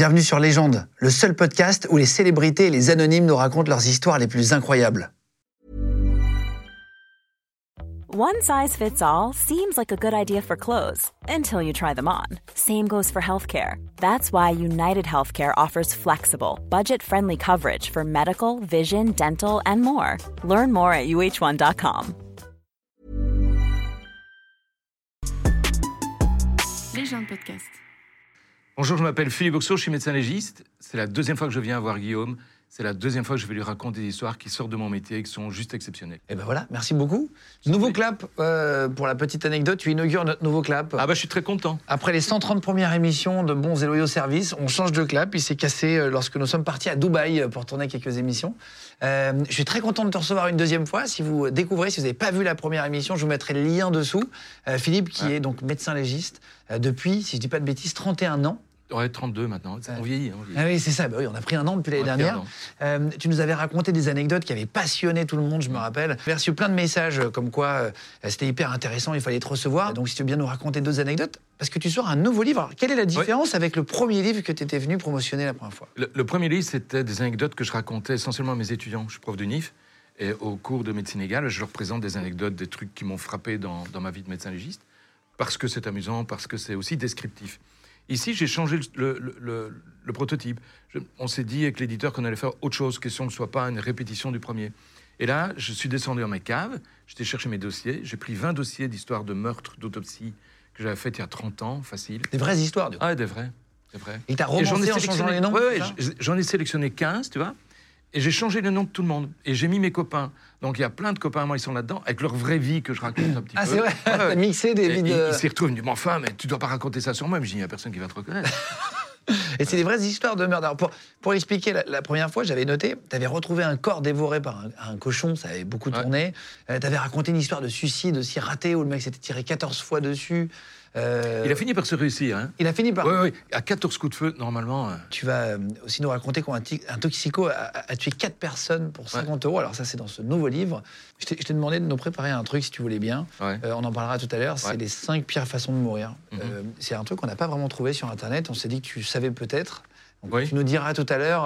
Bienvenue sur Légende, le seul podcast où les célébrités et les anonymes nous racontent leurs histoires les plus incroyables. One size fits all seems like a good idea for clothes until you try them on. Same goes for healthcare. That's why United Healthcare offers flexible, budget friendly coverage for medical, vision, dental, and more. Learn more at uh1.com. Légende podcast. Bonjour, je m'appelle Philippe Boxo, je suis médecin légiste. C'est la deuxième fois que je viens voir Guillaume. C'est la deuxième fois que je vais lui raconter des histoires qui sortent de mon métier et qui sont juste exceptionnelles. Et ben voilà, merci beaucoup. Nouveau clap, euh, pour la petite anecdote, tu inaugures notre nouveau clap. Ah bah je suis très content. Après les 130 premières émissions de Bons et Loyaux Services, on change de clap. Il s'est cassé euh, lorsque nous sommes partis à Dubaï euh, pour tourner quelques émissions. Euh, je suis très content de te recevoir une deuxième fois. Si vous découvrez, si vous n'avez pas vu la première émission, je vous mettrai le lien dessous. Euh, Philippe, qui est donc médecin légiste depuis, si je dis pas de bêtises, 31 ans. Ouais, 32 maintenant. On vieillit. hein, on vieillit. Ah oui, c'est ça. Bah oui, on a pris un an depuis l'année dernière. Euh, tu nous avais raconté des anecdotes qui avaient passionné tout le monde, je me rappelle. J'ai reçu plein de messages euh, comme quoi euh, c'était hyper intéressant, il fallait te recevoir. Donc, si tu veux bien nous raconter deux anecdotes, parce que tu sors un nouveau livre. Alors, quelle est la différence avec le premier livre que tu étais venu promotionner la première fois? Le, le premier livre, c'était des anecdotes que je racontais essentiellement à mes étudiants. Je suis prof de NIF. Et au cours de médecine égale, je leur présente des anecdotes, des trucs qui m'ont frappé dans, dans ma vie de médecin légiste. Parce que c'est amusant, parce que c'est aussi descriptif. Ici, j'ai changé le, le- le- le prototype. Je- on s'est dit avec l'éditeur qu'on allait faire autre chose, question que ce ne soit pas une répétition du premier. Et là, je suis descendu dans mes caves, j'étais chercher mes dossiers, j'ai pris 20 dossiers d'histoire de meurtre, d'autopsie que j'avais fait il y a 30 ans, facile. Des vraies histoires, du coup. Ah, des vrais, des t'a Et j'en ai romancé en changeant sélectionné- les noms Ouais, j'en ai sélectionné 15, tu vois. Et j'ai changé le nom de tout le monde. Et j'ai mis mes copains. Donc il y a plein de copains, moi, ils sont là-dedans, avec leur vraie vie que je raconte un petit Ah, peu. c'est vrai Ouais, T'as mixé des vies ils de... ils s'y retrouvent, ils me disent, mais enfin, mais tu dois pas raconter ça sur moi. Mais je dis, il n'y a personne qui va te reconnaître. Et c'est des vraies histoires de meurtre. Alors, pour, pour expliquer, la, la première fois, j'avais noté, tu avais retrouvé un corps dévoré par un, un cochon, ça avait beaucoup Ouais. tourné. tu avais raconté une histoire de suicide aussi ratée où le mec s'était tiré 14 fois dessus. Euh, Il a fini par se réussir. Hein. il a fini par. Oui, oui, à 14 coups de feu, normalement. euh, Tu vas euh, aussi nous raconter qu'un toxico a, a- tué 4 personnes pour 50 euros. Alors, ça, c'est dans ce nouveau livre. Je t'ai demandé de nous préparer un truc, si tu voulais bien. ouais. Euh, on en parlera tout à l'heure. C'est Ouais. les 5 pires façons de mourir. Mhm. Euh, c'est un truc qu'on n'a pas vraiment trouvé sur Internet. On s'est dit que tu savais peut-être. Oui. Tu nous diras tout à l'heure.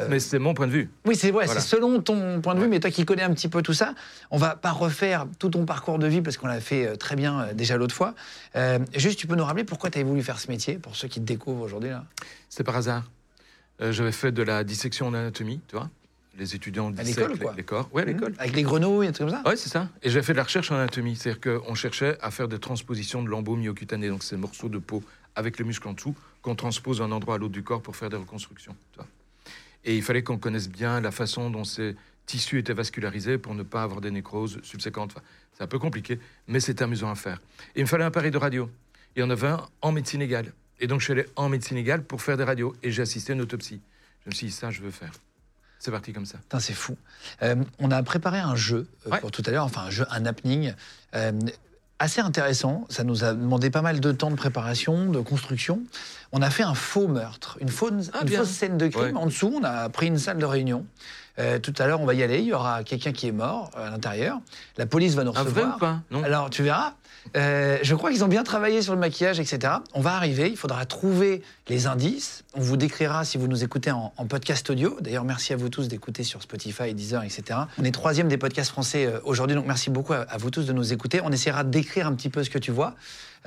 Euh, Mais c'est mon point de vue. Oui, c'est vrai, Voilà. c'est selon ton point de vue, Ouais. mais toi qui connais un petit peu tout ça, on va pas refaire tout ton parcours de vie parce qu'on l'a fait euh, très bien euh, déjà l'autre fois. Euh, juste, tu peux nous rappeler pourquoi tu avais voulu faire ce métier, pour ceux qui te découvrent aujourd'hui là? C'est par hasard. Euh, J'avais fait de la dissection en anatomie, tu vois. Les étudiants À dissèquent l'école, les- quoi. les corps. Oui, à l'école. Avec les grenouilles et tout comme ça? Oui, c'est ça. Et j'ai fait de la recherche en anatomie. C'est-à-dire qu'on cherchait à faire des transpositions de lambeaux myocutanées, donc ces morceaux de peau avec le muscle en dessous, qu'on transpose d'un endroit à l'autre du corps pour faire des reconstructions. tu vois. Et il fallait qu'on connaisse bien la façon dont ces tissus étaient vascularisés pour ne pas avoir des nécroses subséquentes. Enfin, c'est un peu compliqué, mais c'est amusant à faire. Et il me fallait un appareil de radio. Il y en avait un en médecine égale. Et donc je suis allé en médecine égale pour faire des radios. Et j'ai assisté à une autopsie. Je me suis dit, ça, je veux faire. C'est parti comme ça. C'est fou. Euh, on a préparé un jeu euh, Ouais. pour tout à l'heure, enfin un jeu, un happening. euh, assez intéressant. Ça nous a demandé pas mal de temps de préparation, de construction. On a fait un faux meurtre, une, fausse, Ah, une fausse scène de crime. Ouais. En dessous, on a pris une salle de réunion. Euh, tout à l'heure, on va y aller. Il y aura quelqu'un qui est mort euh, à l'intérieur. La police va nous Un vrai recevoir. ou pas? Non Alors, tu verras. Euh, je crois qu'ils ont bien travaillé sur le maquillage, etc. On va arriver, il faudra trouver les indices. On vous décrira si vous nous écoutez en, podcast audio. D'ailleurs, merci à vous tous d'écouter sur Spotify, Deezer, etc. On est troisième des podcasts français euh, aujourd'hui, donc merci beaucoup à, vous tous de nous écouter. On essaiera de décrire un petit peu ce que tu vois.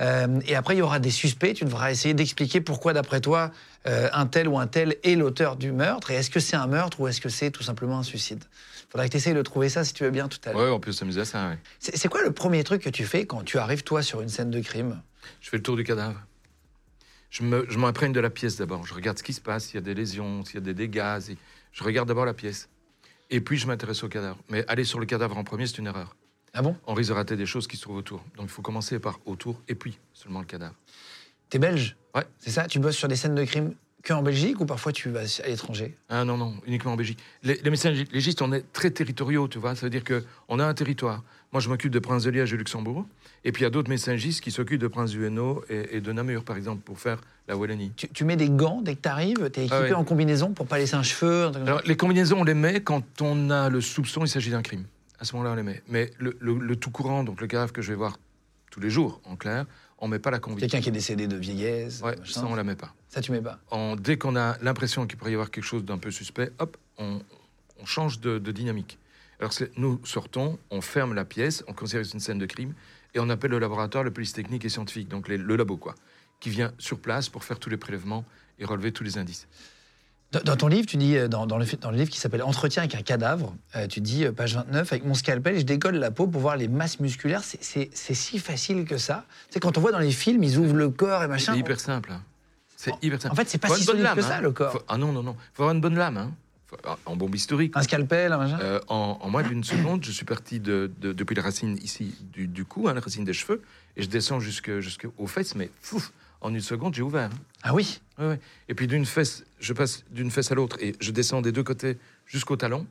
Euh, et après, il y aura des suspects. Tu devras essayer d'expliquer pourquoi, d'après toi, un tel ou un tel est l'auteur du meurtre. Et est-ce que c'est un meurtre ou est-ce que c'est tout simplement un suicide? Faudra que tu essayes de trouver ça si tu veux bien tout à l'heure. Ouais, on peut s'amuser à ça, ouais. C'est quoi le premier truc que tu fais quand tu arrives, toi, sur une scène de crime? Je fais le tour du cadavre. Je m'imprègne de la pièce d'abord. Je regarde ce qui se passe, s'il y a des lésions, s'il y a des dégâts. si- Je regarde d'abord la pièce. Et puis je m'intéresse au cadavre. Mais aller sur le cadavre en premier, c'est une erreur. Ah bon? On risque de rater des choses qui se trouvent autour. Donc il faut commencer par autour et puis seulement le cadavre. T'es belge? Ouais. C'est ça? Tu bosses sur des scènes de crime? Que en Belgique ou parfois tu vas à l'étranger? Ah non, non, uniquement en Belgique. Les, les médecins légistes, on est très territoriaux, tu vois. Ça veut dire qu'on a un territoire. Moi, je m'occupe de Prince de Liège et Luxembourg. Et puis, il y a d'autres médecins légistes qui s'occupent de Prince du Hainaut et, et de Namur, par exemple, pour faire la Wallonie. tu, tu mets des gants dès que t'arrives? T'es équipé Ah ouais. en combinaison pour pas laisser un cheveu un Alors, les combinaisons, on les met quand on a le soupçon, il s'agit d'un crime. À ce moment-là, on les met. Mais le, le- le tout courant, donc le cadavre que je vais voir tous les jours, en clair, on met pas la conviction. Quelqu'un qui est décédé de vieillesse. Ouais, ça, on la met pas. Ça, tu mets pas. En- dès qu'on a l'impression qu'il pourrait y avoir quelque chose d'un peu suspect, hop, on, on change de, de dynamique. Alors nous sortons, on ferme la pièce, on considère que c'est une scène de crime, et on appelle le laboratoire, le police technique et scientifique, donc les- le labo, quoi, qui vient sur place pour faire tous les prélèvements et relever tous les indices. Dans, dans ton livre, tu dis, euh, dans, dans le, dans le livre qui s'appelle Entretien avec un cadavre, euh, tu dis, euh, page 29, avec mon scalpel, je décolle la peau pour voir les masses musculaires. C'est- C'est c'est si facile que ça. Tu sais, quand on voit dans les films, ils ouvrent le corps et machin. C'est hyper simple. hein. C'est hyper simple. En fait, c'est pas Faut si solide que lame, ça, hein. le corps. Faut- ah non, non, non. faut avoir une bonne lame. Hein. Faut- en bombe historique. Un scalpel, un machin. Euh, en, en moins d'une seconde, je suis parti de, de- depuis la racine ici du, du cou, hein, la racine des cheveux, et je descends jusque- jusqu'aux fesses, mais fouf, en une seconde, j'ai ouvert. Ah oui Ouais, ouais. Et puis d'une fesse, je passe d'une fesse à l'autre et je descends des deux côtés jusqu'au talon.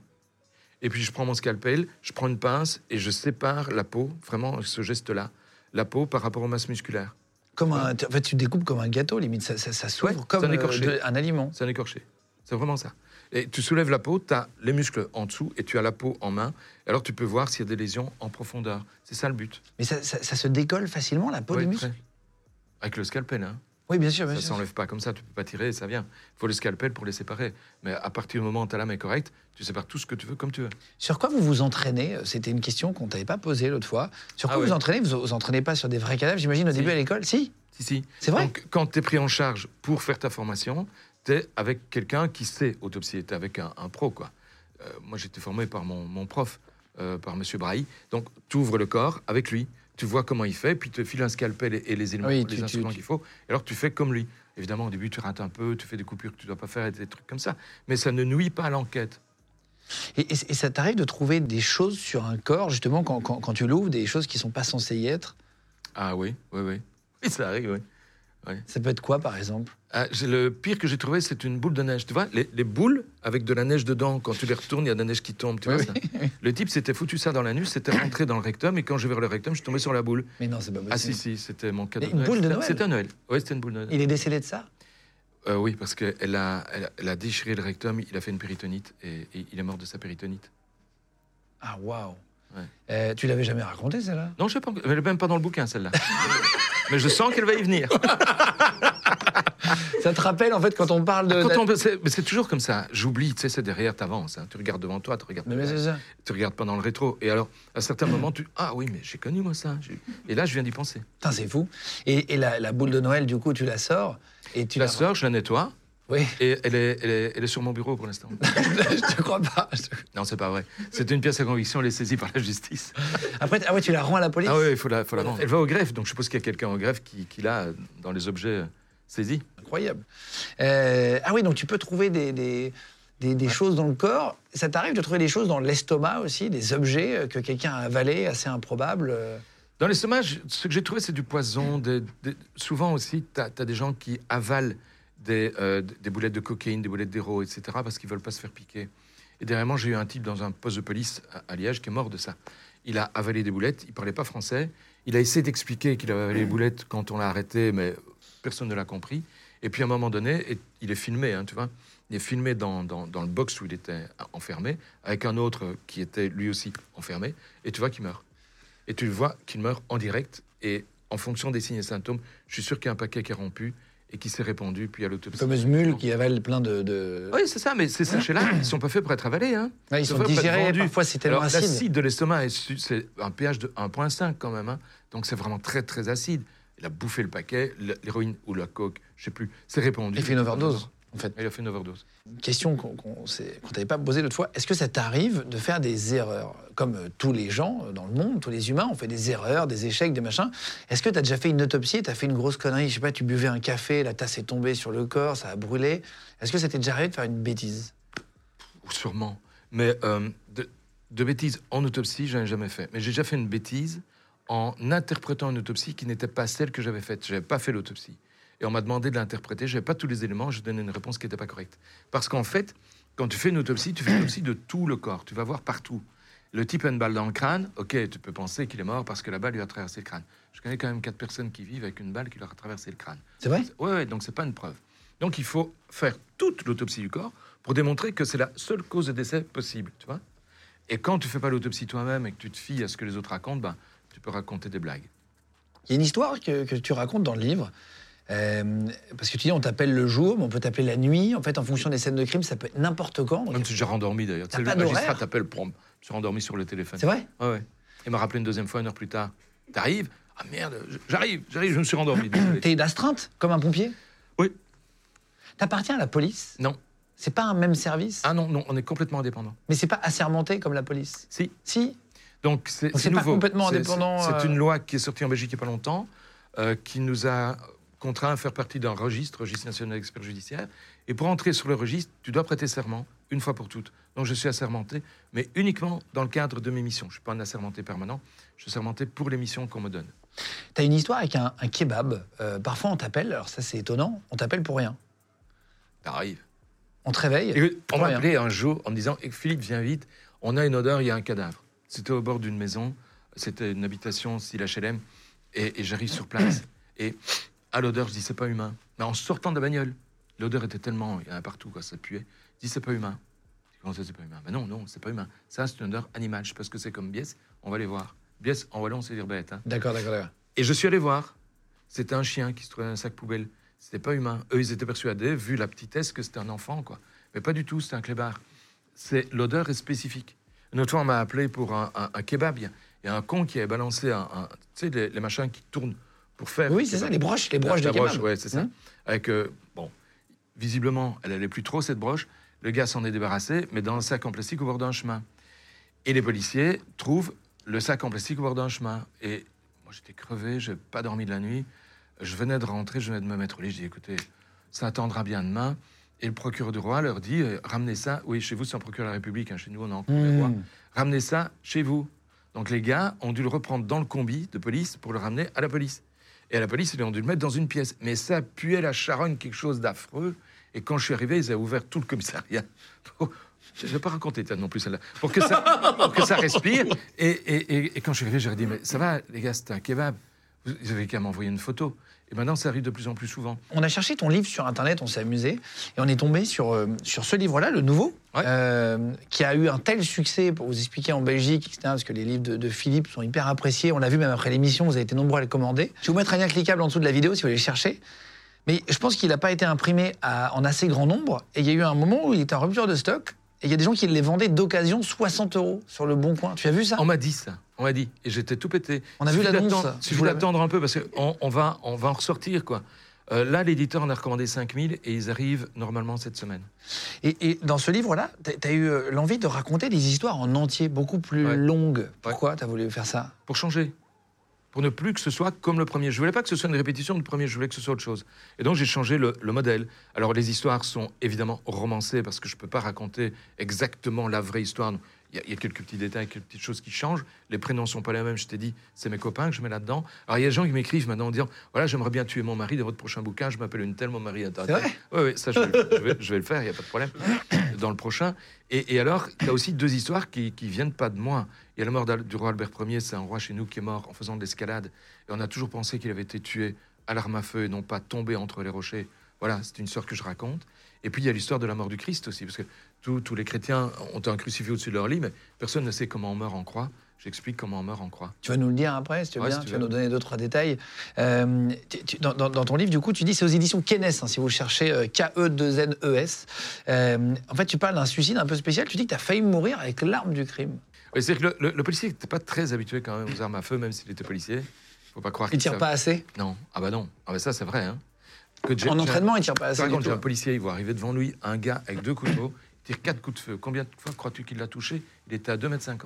Et puis je prends mon scalpel, je prends une pince et je sépare la peau, vraiment ce geste-là, la peau par rapport aux masses musculaires. comme un, En fait, tu découpes comme un gâteau, limite. Ça, ça, ça s'ouvre Ouais, comme un euh, écorché. de- un aliment. C'est un écorché. C'est vraiment ça. Et tu soulèves la peau, tu as les muscles en dessous et tu as la peau en main. Alors tu peux voir s'il y a des lésions en profondeur. C'est ça le but. Mais ça, ça- ça se décolle facilement, la peau Ouais, du muscle. Avec le scalpel, hein. Oui, bien sûr. Bien Ça sûr. s'enlève pas comme ça, tu peux pas tirer ça vient. Il faut le scalpel pour les séparer. Mais à partir du moment où ta lame est correcte, tu sépares tout ce que tu veux comme tu veux. Sur quoi vous vous entraînez? C'était une question qu'on t'avait pas posée l'autre fois. Sur Ah quoi vous ouais. entraînez? Vous vous entraînez pas sur des vrais cadavres, j'imagine, au Si. début à l'école? Si Si, si. C'est vrai? Donc, quand tu es pris en charge pour faire ta formation, tu es avec quelqu'un qui sait autopsier. Tu es avec un, un pro, quoi. Euh, moi, j'étais formé par mon, mon prof, euh, par Monsieur Brahi. Donc, tu ouvres le corps avec lui. Tu vois comment il fait, puis tu te files un scalpel et, les éléments, Oui, les tu- instruments qu'il faut. Et alors, tu fais comme lui. Évidemment, au début, tu rates un peu, tu fais des coupures que tu dois pas faire, et des trucs comme ça. Mais ça ne nuit pas à l'enquête. Et, et- et ça t'arrive de trouver des choses sur un corps, justement, quand, quand- quand tu l'ouvres, des choses qui sont pas censées y être? Ah oui, oui, oui. Oui, ça arrive, oui. Ça peut être quoi, par exemple? Ah, le pire que j'ai trouvé, c'est une boule de neige. Tu vois, les, les boules avec de la neige dedans, quand tu les retournes, il y a de la neige qui tombe. Tu Oui, vois oui, ça? Le type s'était foutu ça dans l'anus, c'était rentré dans le rectum, et quand j'ai vers le rectum, je suis tombé sur la boule. Mais non, c'est pas possible. Ah si, si, c'était mon cadeau. Une boule de Noël C'était un Noël. Oui, c'était une boule de Noël. Il est décédé de ça? Euh, oui, parce qu'elle a, elle a, elle a déchiré le rectum, il a fait une péritonite, et, et il est mort de sa péritonite. Ah, waouh Ouais. Euh, Tu l'avais jamais raconté, celle-là? Non, je sais pas, elle est même pas dans le bouquin, celle-là. Mais je sens qu'elle va y venir. Ça te rappelle, en fait, quand on parle de. Quand on- c'est mais c'est toujours comme ça. J'oublie, tu sais, c'est derrière, t'avances. hein. Tu regardes devant toi, tu regardes Mais, mais c'est ça. tu regardes pas dans le rétro. Et alors, à certains moments, tu ah oui, mais j'ai connu moi ça. Et là, je viens d'y penser. Putain, c'est fou. Et, et la, la boule de Noël, du coup, tu la sors et tu Tu la sors, je la nettoie, Oui, et elle est, elle est, elle est sur mon bureau pour l'instant. je te crois pas. Non, c'est pas vrai. C'était une pièce à conviction, elle est saisie par la justice. Après, ah ouais, tu la rends à la police Ah oui, il faut la, faut la vendre. Elle va au greffe, donc je suppose qu'il y a quelqu'un au greffe qui, qui l'a dans les objets euh, saisis. Incroyable. Euh, ah oui, donc tu peux trouver des, des, des- des choses dans le corps. Ça t'arrive de trouver des choses dans l'estomac aussi, des objets euh, que quelqu'un a avalés, assez improbables Dans l'estomac, ce que j'ai trouvé, c'est du poison. des- souvent aussi, tu as, des gens qui avalent des, euh, des boulettes de cocaïne, des boulettes d'héros, etc., parce qu'ils veulent pas se faire piquer. Et dernièrement, j'ai eu un type dans un poste de police à, Liège qui est mort de ça. Il a avalé des boulettes, il parlait pas français. Il a essayé d'expliquer qu'il avait avalé les boulettes quand on l'a arrêté, mais personne ne l'a compris. Et puis à un moment donné, il est filmé, hein, tu vois. Il est filmé dans, dans- le box où il était enfermé, avec un autre qui était lui aussi enfermé, et tu vois qu'il meurt. Et tu vois qu'il meurt en direct, et en fonction des signes et symptômes, je suis sûr qu'il y a un paquet qui est rompu et qui s'est répandu, puis à La l'autopsie. fameuse mule qui avale plein de. de... Oui, c'est ça, mais ces sachets-là, ils sont pas faits pour être avalés. Hein. Ouais, ils sont être digérés, parfois c'est tellement Alors, acide. l'acide de l'estomac, c'est un pH de 1,5 quand même. hein. Donc c'est vraiment très, très acide. Il a bouffé le paquet, l'héroïne ou la coke, je sais plus, c'est répandu. Il fait une overdose, en fait. Il a fait une overdose. Une question qu'on s'est- qu'on t'avait pas posée l'autre fois. Est-ce que ça t'arrive de faire des erreurs Comme euh, tous les gens euh, dans le monde, tous les humains, on fait des erreurs, des échecs, des machins. Est-ce que tu as déjà fait une autopsie Tu as fait une grosse connerie? Je sais pas, tu buvais un café, la tasse est tombée sur le corps, ça a brûlé. Est-ce que ça t'est déjà arrivé de faire une bêtise? Ou Sûrement. Mais euh, de, de bêtises en autopsie, j'en ai jamais fait. Mais j'ai déjà fait une bêtise en interprétant une autopsie qui n'était pas celle que j'avais faite. Je n'avais pas fait l'autopsie. Et on m'a demandé de l'interpréter. Je n'avais pas tous les éléments. Je donnais une réponse qui n'était pas correcte. Parce qu'en fait, quand tu fais une autopsie, tu fais une autopsie de tout le corps. Tu vas voir partout. Le type a une balle dans le crâne. Ok, tu peux penser qu'il est mort parce que la balle lui a traversé le crâne. Je connais quand même quatre personnes qui vivent avec une balle qui leur a traversé le crâne. C'est vrai? Oui, ouais, donc c'est pas une preuve. Donc il faut faire toute l'autopsie du corps pour démontrer que c'est la seule cause de décès possible, tu vois? Et quand tu fais pas l'autopsie toi-même et que tu te fies à ce que les autres racontent, ben, tu peux raconter des blagues. Il y a une histoire que, que tu racontes dans le livre. Euh, parce que tu dis, on t'appelle le jour, mais on peut t'appeler la nuit. En fait, en fonction des scènes de crime, ça peut être n'importe quand. Donc, Même si j'ai rendormi d'ailleurs. Tu sais, le magistrat t'appelle, prom. Je suis rendormi sur le téléphone. C'est vrai Ouais, ouais. Il m'a rappelé une deuxième fois, une heure plus tard. T'arrives Ah merde, j'arrive, j'arrive, je me suis rendormi. T'es d'astreinte, comme un pompier Oui. T'appartiens à la police Non. C'est pas un même service Ah non, non, on est complètement indépendant. Mais c'est pas assermenté comme la police Si. Si Donc c'est c'est pas nouveau. complètement indépendant, C'est c'est euh. une loi qui est sortie en Belgique il n'y a pas longtemps, euh, qui nous a contraint à faire partie d'un registre, registre national d'experts judiciaires. Et pour entrer sur le registre, tu dois prêter serment une fois pour toutes. Donc je suis assermenté, mais uniquement dans le cadre de mes missions. Je ne suis pas un assermenté permanent, je suis assermenté pour les missions qu'on me donne. T'as une histoire avec un, un kebab. Euh, parfois, on t'appelle, alors ça c'est étonnant, on t'appelle pour rien. Ça arrive. On te réveille. Et on m'a appelé un jour en me disant Eh, Philippe, viens vite, on a une odeur, il y a un cadavre. C'était au bord d'une maison, c'était une habitation style HLM, et, et j'arrive sur place. Et à l'odeur, je dis C'est pas humain. Mais en sortant de la bagnole, l'odeur était tellement, il y en a partout, quoi, ça puait. Je dis C'est pas humain. Comment ça, c'est pas humain? Ben non, non, c'est pas humain. Ça, c'est une odeur animale. Je sais pas ce que c'est comme biès, on va aller voir. Biès, en wallon, c'est dire bête. hein. D'accord, d'accord, d'accord. Et je suis allé voir. C'était un chien qui se trouvait dans un sac poubelle. C'était pas humain. Eux, ils étaient persuadés, vu la petitesse, que c'était un enfant, quoi. Mais pas du tout, c'était un clébard. C'est l'odeur est spécifique. Une autre fois, on m'a appelé pour un, un- un kebab. Il y a- il y a un con qui avait balancé un, un- tu sais, les, les machins qui tournent pour faire. Oui, c'est ça, les broches, les La- broches la de kebab. broche, ouais, c'est ça. Hum. Avec euh, bon, visiblement, elle allait plus trop cette broche. Le gars s'en est débarrassé, mais dans un sac en plastique au bord d'un chemin. Et les policiers trouvent le sac en plastique au bord d'un chemin. Et moi, j'étais crevé, j'ai pas dormi de la nuit. Je venais de rentrer, je venais de me mettre au lit. Je dis, écoutez, ça attendra bien demain. Et le procureur du roi leur dit, euh, ramenez ça. Oui, chez vous, c'est un procureur de la République. hein, chez nous, on est en. Mmh. Ramenez ça chez vous. Donc les gars ont dû le reprendre dans le combi de police pour le ramener à la police. Et la police, ils ont dû le mettre dans une pièce. Mais ça puait la charogne, quelque chose d'affreux. Et quand je suis arrivé, ils avaient ouvert tout le commissariat. Je ne vais pas raconter non plus celle-là. Pour que ça, pour que ça respire. Et, quand je suis arrivé, j'ai dit, mais ça va, les gars, c'était un kebab. Vous avez qu'à m'envoyer une photo. Et maintenant, ça arrive de plus en plus souvent. On a cherché ton livre sur Internet, on s'est amusé, et on est tombé sur, euh, sur ce livre-là, le nouveau, Ouais. euh, qui a eu un tel succès, pour vous expliquer en Belgique, etc., parce que les livres de, de Philippe sont hyper appréciés. On l'a vu même après l'émission, vous avez été nombreux à le commander. Je vais vous mettre un lien cliquable en dessous de la vidéo si vous voulez le chercher. Mais je pense qu'il n'a pas été imprimé à- en assez grand nombre, et il y a eu un moment où il était en rupture de stock, et il y a des gens qui les vendaient d'occasion 60 euros sur le bon coin. Tu as vu ça? On m'a dit ça. On m'a dit. Et j'étais tout pété. On a vu Suffit l'annonce. Suffit Vous d'attendre un peu parce qu'on on va, on va en ressortir, quoi. Euh, là, l'éditeur en a recommandé 5000 et ils arrivent normalement cette semaine. Et, et dans ce livre-là, tu as eu euh, l'envie de raconter des histoires en entier, beaucoup plus Ouais. longues. Pourquoi tu as voulu faire ça? Pour changer. Pour ne plus que ce soit comme le premier. Je voulais pas que ce soit une répétition du premier, je voulais que ce soit autre chose. Et donc j'ai changé le, le modèle. Alors les histoires sont évidemment romancées parce que je peux pas raconter exactement la vraie histoire. Il y, a, y quelques petits détails, quelques petites choses qui changent. Les prénoms sont pas les mêmes. Je t'ai dit, c'est mes copains que je mets là-dedans. Alors il y a des gens qui m'écrivent maintenant en disant, voilà, j'aimerais bien tuer mon mari dans votre prochain bouquin. Je m'appelle une telle, mon mari Oui, oui, ça je vais, je vais- je vais le faire, il n'y a pas de problème. Dans le prochain. Et, alors, il y a aussi deux histoires qui, qui viennent pas de moi. Il y a la mort du roi Albert Ier, c'est un roi chez nous qui est mort en faisant de l'escalade. Et on a toujours pensé qu'il avait été tué à l'arme à feu et non pas tombé entre les rochers. Voilà, c'est une histoire que je raconte. Et puis il y a l'histoire de la mort du Christ aussi, parce que tous les chrétiens ont un crucifix au-dessus de leur lit, mais personne ne sait comment on meurt en croix. J'explique comment on meurt en croix. Tu vas nous le dire après, si tu veux Ouais, bien. si tu tu vas veux. nous donner deux, trois détails. Euh, tu- tu- dans, ton livre, du coup, tu dis c'est aux éditions Kennes, hein, si vous cherchez euh, K-E-2-N-E-S. Euh, en fait, tu parles d'un suicide un peu spécial. Tu dis que tu as failli mourir avec l'arme du crime. Oui, c'est que le, le- le policier n'était pas très habitué quand même aux armes à feu, même s'il était policier. faut pas croire Il tire pas assez? Non, ah bah non. Ah bah ça c'est vrai. Hein. Que En entraînement, il tire pas assez. tout. j'ai un policier, il voit arriver devant lui un gars avec deux couteaux, il tire quatre coups de feu. Combien de fois crois-tu qu'il l'a touché? Il était à 2,50 m.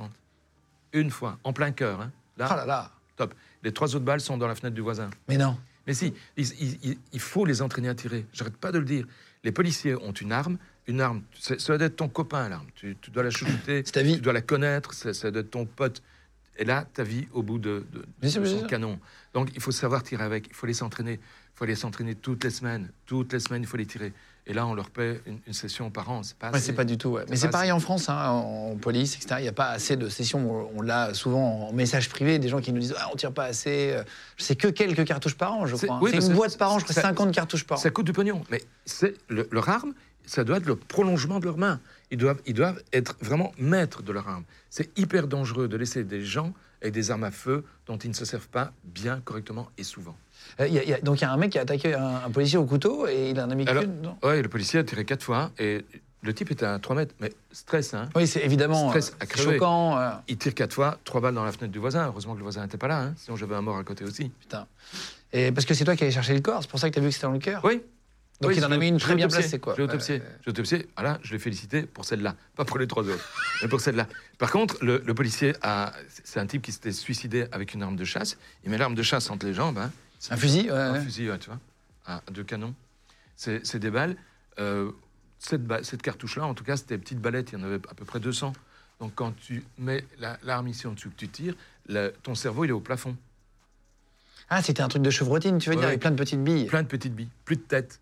Une fois, en plein cœur. Hein. Là, Oh là là. top. Les trois autres balles sont dans la fenêtre du voisin. Mais non. Mais si, il, il- il- il faut les entraîner à tirer. J'arrête pas de le dire. Les policiers ont une arme. Une arme, ça doit être ton copain, l'arme. Tu, tu dois la chouchouter, C'est ta vie. tu dois la connaître, ça, ça doit être ton pote. Et là, ta vie au bout de, son canon. Donc, il faut savoir tirer avec. Il faut les s'entraîner. Il faut les s'entraîner toutes les semaines. Toutes les semaines, il faut les tirer. Et là, on leur paie une, une session par an. C'est pas Ouais, c'est pas du tout. ouais. Mais C'est pareil en France, hein, en police, etc. Il n'y a pas assez de sessions. On l'a souvent en message privé, des gens qui nous disent ah, on tire pas assez. euh, C'est que quelques cartouches par an, je crois. hein. oui, C'est une boîte par an, je crois, ça- 50 cartouches par an. Ça coûte du pognon. Mais c'est le- leur arme, ça doit être le prolongement de leur main. Ils doivent, ils doivent être vraiment maîtres de leur arme. C'est hyper dangereux de laisser des gens avec des armes à feu dont ils ne se servent pas bien, correctement et souvent. Euh, il y a- il y a- donc il y a un mec qui a attaqué un, un policier au couteau et il en a mis qu'une. non Ouais, le policier a tiré quatre fois et le type était à 3 mètres, mais stress, hein. Oui, c'est évidemment Stress euh, à choquant. euh, Il tire quatre fois, trois balles dans la fenêtre du voisin. Heureusement que le voisin n'était pas là, hein, sinon j'avais un mort à côté aussi. putain. Et parce que c'est toi qui allais chercher le corps, c'est pour ça que tu as vu que c'était dans le cœur. Oui. Donc Oui, il en a mis une très bien placée, quoi. Je l'ai autopsié. L'ai autopsié. Voilà, je l'ai félicité pour celle-là, pas pour les trois autres, mais pour celle-là. Par contre, le, le policier a, c'est un type qui s'était suicidé avec une arme de chasse. Il met l'arme de chasse entre les jambes. hein. Un fusil, ouais, Un ouais. fusil, ouais, tu vois, deux canons. C'est des balles. Euh, cette, ba- cette cartouche-là, en tout cas, c'était des petites ballettes. Il y en avait à peu près 200. Donc, quand tu mets la- l'arme ici en dessous que tu tires, ton cerveau, il est au plafond. Ah, c'était un truc de chevrotine, tu veux Ouais, dire, avec plein de petites billes. Plein de petites billes, plus de tête.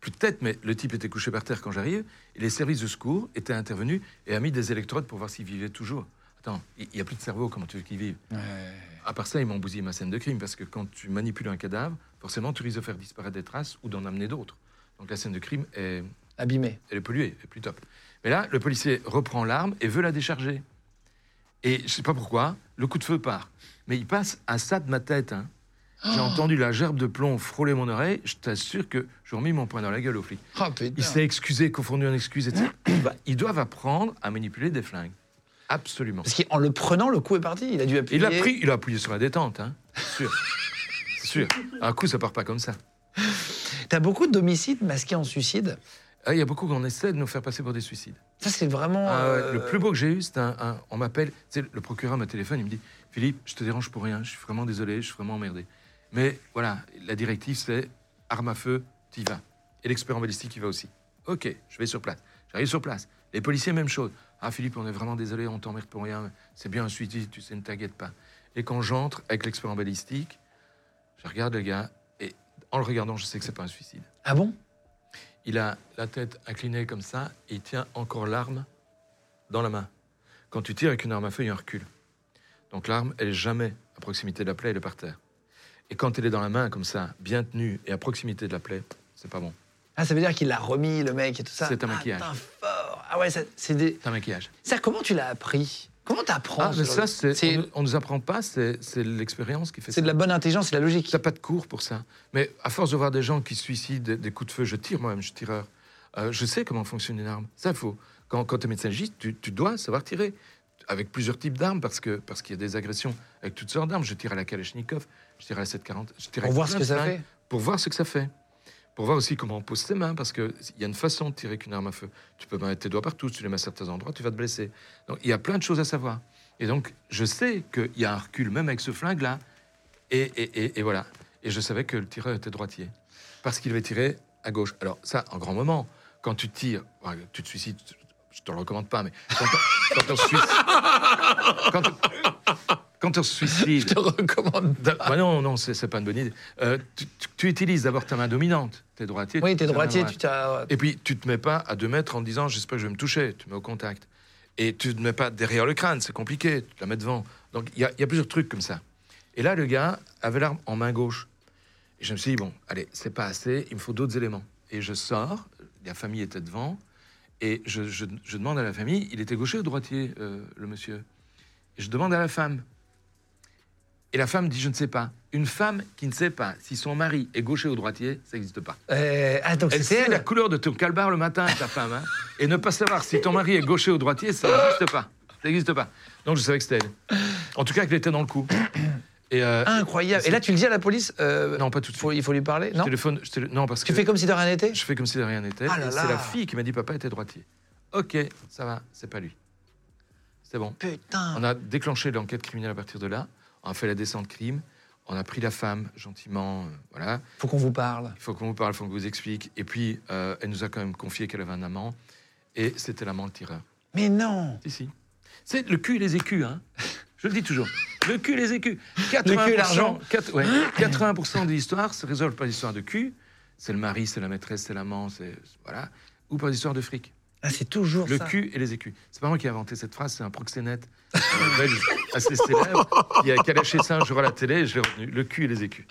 Plus de tête, mais le type était couché par terre quand j'arrive. Et les services de secours étaient intervenus et a mis des électrodes pour voir s'il vivait toujours. Attends, il n'y a plus de cerveau, comment tu veux qu'il vive? Ouais. À part ça, ils m'ont bousillé ma scène de crime parce que quand tu manipules un cadavre, forcément, tu risques de faire disparaître des traces ou d'en amener d'autres. Donc la scène de crime est, Abîmé. elle est polluée, elle est plus top. Mais là, le policier reprend l'arme et veut la décharger. Et je sais pas pourquoi, le coup de feu part. Mais il passe à ça de ma tête. hein. J'ai entendu la gerbe de plomb frôler mon oreille. Je t'assure que j'ai remis mon poing dans la gueule au flic. Oh. Il s'est excusé, confondu en excuses, etc. Bah, Ils doivent apprendre à manipuler des flingues. Absolument. Parce qu'en le prenant, le coup est parti. Il a dû appuyer. Il a pris, il a appuyé sur la détente, hein. C'est sûr. Sûr. Un coup, ça part pas comme ça. T'as beaucoup d'homicides masqués en suicide. Ah, Il y a beaucoup qu'on essaie de nous faire passer pour des suicides. Ça, c'est vraiment. Ah ouais, euh, Le plus beau que j'ai eu, c'est un, un- On m'appelle, le procureur me téléphone, il me dit Philippe, je te dérange pour rien, je suis vraiment désolé, je suis vraiment emmerdé. Mais voilà, la directive, c'est arme à feu, t'y vas. Et l'expert en balistique, il va aussi. Ok, je vais sur place. J'arrive sur place. Les policiers, même chose. Ah, Philippe, on est vraiment désolé, on t'emmerde pour rien. C'est bien un suicide, tu sais, ne t'inquiète pas. Et quand j'entre avec l'expert en balistique, je regarde le gars, et en le regardant, je sais que c'est pas un suicide. Ah bon? Il a la tête inclinée comme ça et il tient encore l'arme dans la main. Quand tu tires avec une arme à feu, il y a un recul. Donc l'arme, elle est jamais à proximité de la plaie, elle est par terre. Et quand elle est dans la main comme ça, bien tenue et à proximité de la plaie, c'est pas bon. Ah, ça veut dire qu'il l'a remis, le mec, et tout ça. C'est un Ah, maquillage. Ah ouais, c'est des. C'est un maquillage. Ça, comment tu l'as appris? Comment t'apprends Ah, mais ça, c'est, C'est on, on nous apprend pas, c'est, c'est l'expérience qui fait c'est ça. de la bonne intelligence, c'est de la logique. T'as pas de cours pour ça. Mais à force de voir des gens qui se suicident des, coups de feu, je tire moi-même, je suis tireur. Euh, je sais comment fonctionne une arme. Ça, faut. Quand, quand tu es médecin légiste, tu, tu dois savoir tirer avec plusieurs types d'armes parce que parce qu'il y a des agressions avec toutes sortes d'armes. Je tire à la Kalachnikov, je tire à la 740, je tire Pour avec voir ce que ça fait. Pour voir ce que ça fait. Pour voir aussi comment on pose ses mains, parce qu'il y a une façon de tirer qu'une arme à feu. Tu peux mettre tes doigts partout, si tu les mets à certains endroits, tu vas te blesser. Donc il y a plein de choses à savoir. Et donc je sais qu'il y a un recul, même avec ce flingue-là. Et, et- et- et voilà. Et je savais que le tireur était droitier. Parce qu'il avait tiré à gauche. Alors ça, en grand moment, quand tu tires, tu te suicides, je te le recommande pas, mais quand on, quand on se suicide... Quand on, quand on se suicide... Je te recommande. Bah non, non, c'est pas une bonne idée. Euh, tu, tu- tu utilises d'abord ta main dominante. T'es droitier. Oui, t'es droitier, tu t'as. Et puis, tu te mets pas à deux mètres en te disant j'espère que je vais me toucher. Tu mets au contact. Et tu te mets pas derrière le crâne, c'est compliqué. Tu la mets devant. Donc, il y, a- il y a plusieurs trucs comme ça. Et là, le gars avait l'arme en main gauche. Et je me suis dit bon, allez, c'est pas assez, il me faut d'autres éléments. Et je sors, la famille était devant, et je, je- je demande à la famille il était gaucher ou droitier, euh, le monsieur? Et je demande à la femme. Et la femme dit je ne sais pas. Une femme qui ne sait pas si son mari est gaucher ou droitier, ça n'existe pas. Euh, ah, donc Elle sait elle. la couleur de ton calbar le matin, ta femme. hein. Et ne pas savoir si ton mari est gaucher ou droitier, ça n'existe pas. Ça n'existe pas. Donc je savais que c'était elle. En tout cas, qu'elle était dans le coup. Et euh, Incroyable. Et là, tu le dis à la police euh, non, pas tout de suite. Il faut lui parler Je Non téléphone, je télé- non, parce Tu que fais comme si de rien n'était je fais comme si de rien n'était. Ah c'est la fille qui m'a dit papa était droitier. Ok, ça va, c'est pas lui. C'est bon. Putain. On a déclenché l'enquête criminelle à partir de là. On a fait la descente crime. On a pris la femme gentiment. euh, voilà. Faut qu'on vous parle. Il faut qu'on vous parle, il faut qu'on vous explique. Et puis, euh, elle nous a quand même confié qu'elle avait un amant. Et c'était l'amant le tireur. Mais non Si, si. C'est le cul et les écus, hein. Je le dis toujours. Le cul et les écus. Le cul et l'argent. 80%, ouais, 80% des histoires se résolvent par l'histoire de cul. C'est le mari, c'est la maîtresse, c'est l'amant, c'est. Voilà. Ou par l'histoire de fric. Ah, c'est toujours Le ça. cul et les écus. C'est pas moi qui ai inventé cette phrase, c'est un proxénète euh, belge assez célèbre qui a, lâché ça un jour à la télé et je l'ai retenu. Le cul et les écus.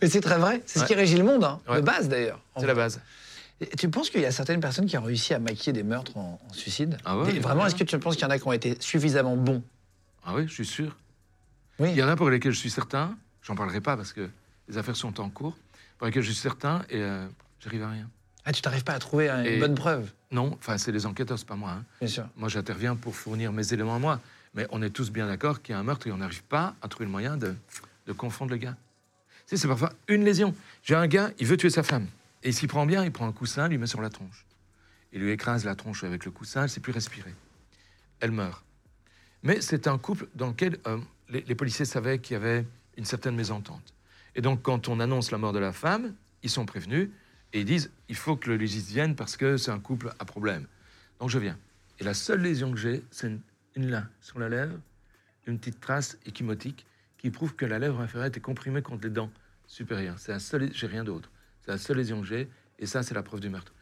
Mais c'est très vrai. C'est ce qui régit le monde, hein, de base d'ailleurs. C'est la base. Et Tu penses qu'il y a certaines personnes qui ont réussi à maquiller des meurtres en, en suicide Ah ouais, Vraiment, est-ce que tu penses qu'il y en a qui ont été suffisamment bons? Ah oui, je suis sûr. Oui. Il y en a pour lesquels je suis certain, j'en parlerai pas parce que les affaires sont en cours, pour lesquels je suis certain et euh, j'arrive à rien. Ah, tu t'arrives pas à trouver une Et- bonne preuve, Non, enfin, c'est les enquêteurs, c'est pas moi. hein. bien sûr. Moi, j'interviens pour fournir mes éléments à moi. Mais on est tous bien d'accord qu'il y a un meurtre et on n'arrive pas à trouver le moyen de, de confondre le gars. Tu sais, c'est parfois une lésion. J'ai un gars, il veut tuer sa femme. Et s'il prend bien, il prend un coussin, lui met sur la tronche. Il lui écrase la tronche avec le coussin, elle ne sait plus respirer. Elle meurt. Mais c'est un couple dans lequel euh, les, les policiers savaient qu'il y avait une certaine mésentente. Et donc, quand on annonce la mort de la femme, ils sont prévenus et ils disent il faut que le légiste vienne parce que c'est un couple à problème. Donc, je viens. Et la seule lésion que j'ai, c'est une, une là, sur la lèvre, une petite trace échymotique qui prouve que la lèvre inférieure était comprimée contre les dents supérieures. C'est la seule, j'ai rien d'autre. C'est la seule lésion que j'ai, et ça, c'est la preuve du meurtre.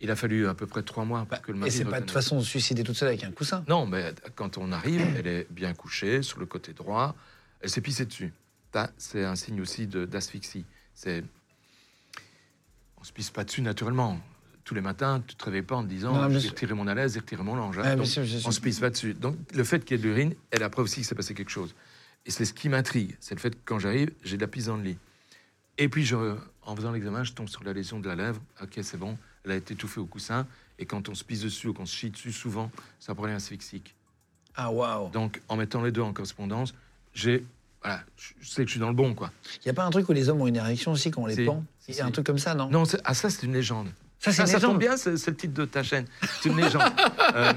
Il a fallu à peu près trois mois pour que le Et mari c'est pas de façon se suicider toute seule avec un coussin. Non, mais quand on arrive, elle est bien couchée sur le côté droit. Elle s'est pissée dessus. C'est un signe aussi de- d'asphyxie. C'est on se pisse pas dessus naturellement. Tous les matins, tu te réveilles pas en te disant Non, sûr. retirer mon alaise et retirer mon linge. hein. Donc, on se pisse pas dessus. Donc le fait qu'il y ait de l'urine est la preuve aussi qu'il s'est passé quelque chose. Et c'est ce qui m'intrigue, c'est le fait que quand j'arrive, j'ai de la pisse dans le lit. Et puis je, en faisant l'examen, je tombe sur la lésion de la lèvre. Ok, c'est bon, elle a été étouffée au coussin. Et quand on se pisse dessus ou qu'on se chie dessus, souvent, c'est un problème asphyxique. Ah, waouh. Donc, en mettant les deux en correspondance, j'ai. Voilà, je sais que je suis dans le bon, quoi. Il y a pas un truc où les hommes ont une érection aussi quand on les pend? Il y a un truc comme ça, non? Non, ah, ça, c'est une légende. Ça, c'est Ah, ça tombe bien, c'est le titre de ta chaîne. C'est une légende. Euh,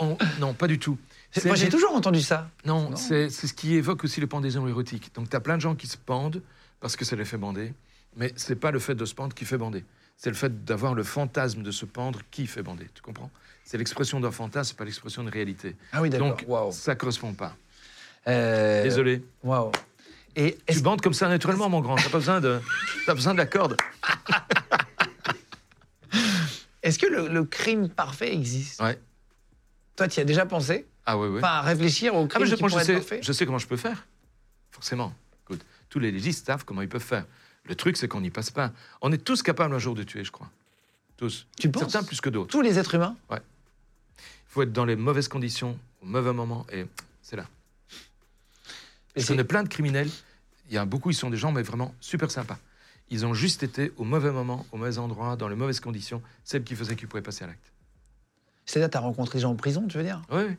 on- non, pas du tout. Moi, j'ai toujours entendu ça. Non, Non. c'est ce qui évoque aussi les pendaisons érotiques. Donc, tu as plein de gens qui se pendent parce que ça les fait bander. Mais c'est pas le fait de se pendre qui fait bander. C'est le fait d'avoir le fantasme de se pendre qui fait bander. Tu comprends? C'est l'expression d'un fantasme, pas l'expression de réalité. Ah oui, d'accord. Donc, Waouh. ça correspond pas. Euh, Désolé. Waouh. Et Tu bandes comme ça naturellement, mon grand. T'as pas besoin de, t'as besoin de la corde. est-ce que le, le crime parfait existe Ouais. Toi, tu y as déjà pensé Ah oui, oui. Enfin, à réfléchir au Ah, crime je, qui moi, je pourrait être parfait je sais comment je peux faire. Forcément. Écoute, tous les légistes savent comment ils peuvent faire. Le truc, c'est qu'on n'y passe pas. On est tous capables un jour de tuer, je crois. Tous. Tu penses Certains plus que d'autres. Tous les êtres humains Il faut être dans les mauvaises conditions, au mauvais moment, et c'est là. Et Je connais plein de criminels. Il y a beaucoup, ils sont des gens, mais vraiment super sympas. Ils ont juste été au mauvais moment, au mauvais endroit, dans les mauvaises conditions, celles qui faisaient qu'ils pouvaient passer à l'acte. C'est-à-dire, tu as rencontré des gens en prison, tu veux dire? Oui. oui.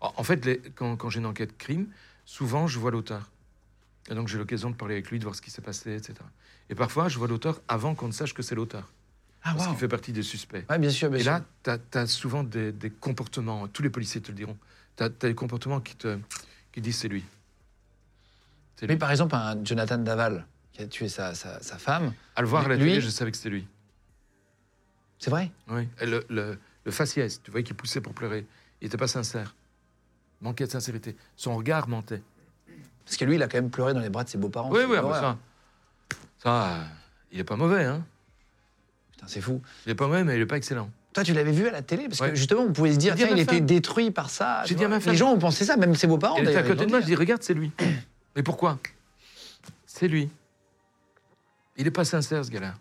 En fait, les- quand, quand j'ai une enquête crime, souvent je vois l'auteur. Et donc j'ai l'occasion de parler avec lui, de voir ce qui s'est passé, etc. Et parfois, je vois l'auteur avant qu'on ne sache que c'est l'auteur. Ah, parce qu'il fait partie des suspects. Ouais, bien sûr, bien Et sûr. là, tu as, souvent des, des comportements, tous les policiers te le diront, tu as, des comportements qui te qui disent c'est lui. Mais lui. par exemple, un Jonathan Daval qui a tué sa, sa, sa femme, À le voir à la lui- télé, je savais que c'était lui. c'est vrai? Oui. Le, le, le faciès, tu voyais qu'il poussait pour pleurer. Il n'était pas sincère. Manquait de sincérité. Son regard mentait. Parce que lui, il a quand même pleuré dans les bras de ses beaux-parents. Oui, oui, ah bah ça. Ça, il est pas mauvais, hein. Putain, c'est fou. Il est pas mauvais, mais il est pas excellent. Toi, tu l'avais vu à la télé? Parce que justement, on pouvait se dire, tiens, il était détruit par ça. J'ai tu dit à vois. ma femme. Les gens ont pensé ça, même ses beaux-parents. il était à côté de moi, je dis, regarde, c'est lui. mais pourquoi? C'est lui. Il est pas sincère, ce gars-là.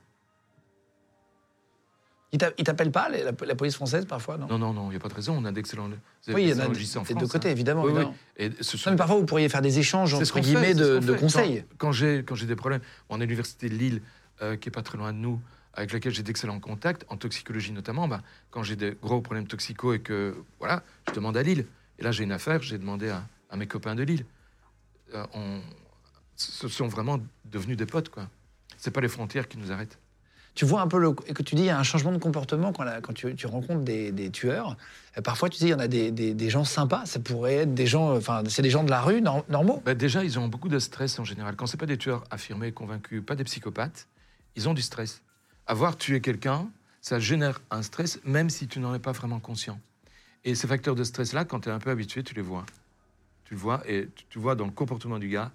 Il t'a- il t'appelle pas, la, la police française, parfois, non? Non, non, non, il n'y a pas de raison. On a d'excellents Oui, il y en a des deux côtés, hein. évidemment. Oui, oui. évidemment. Et ce sont- Non, mais parfois, vous pourriez faire des échanges, entre fait, guillemets, de, conseils. Quand, quand j'ai des problèmes, on a l'université de Lille, euh, qui est pas très loin de nous, avec laquelle j'ai d'excellents contacts, en toxicologie notamment. Bah, quand j'ai des gros problèmes toxicaux et que voilà, je demande à Lille. Et là, j'ai une affaire, j'ai demandé à, à mes copains de Lille. Euh, on, ce sont vraiment devenus des potes, quoi. C'est pas les frontières qui nous arrêtent. Tu vois un peu le. Et que tu dis, il y a un changement de comportement quand, la- quand tu, tu rencontres des, des tueurs. Euh, parfois, tu dis, il y en a des, des- des gens sympas. Ça pourrait être des gens. Enfin, c'est des gens de la rue, nor- normaux. Bah, déjà, ils ont beaucoup de stress en général. Quand c'est pas des tueurs affirmés, convaincus, pas des psychopathes, ils ont du stress. Avoir tué quelqu'un, ça génère un stress, même si tu n'en es pas vraiment conscient. Et ces facteurs de stress-là, quand tu es un peu habitué, tu les vois. Tu le vois et tu, tu vois dans le comportement du gars,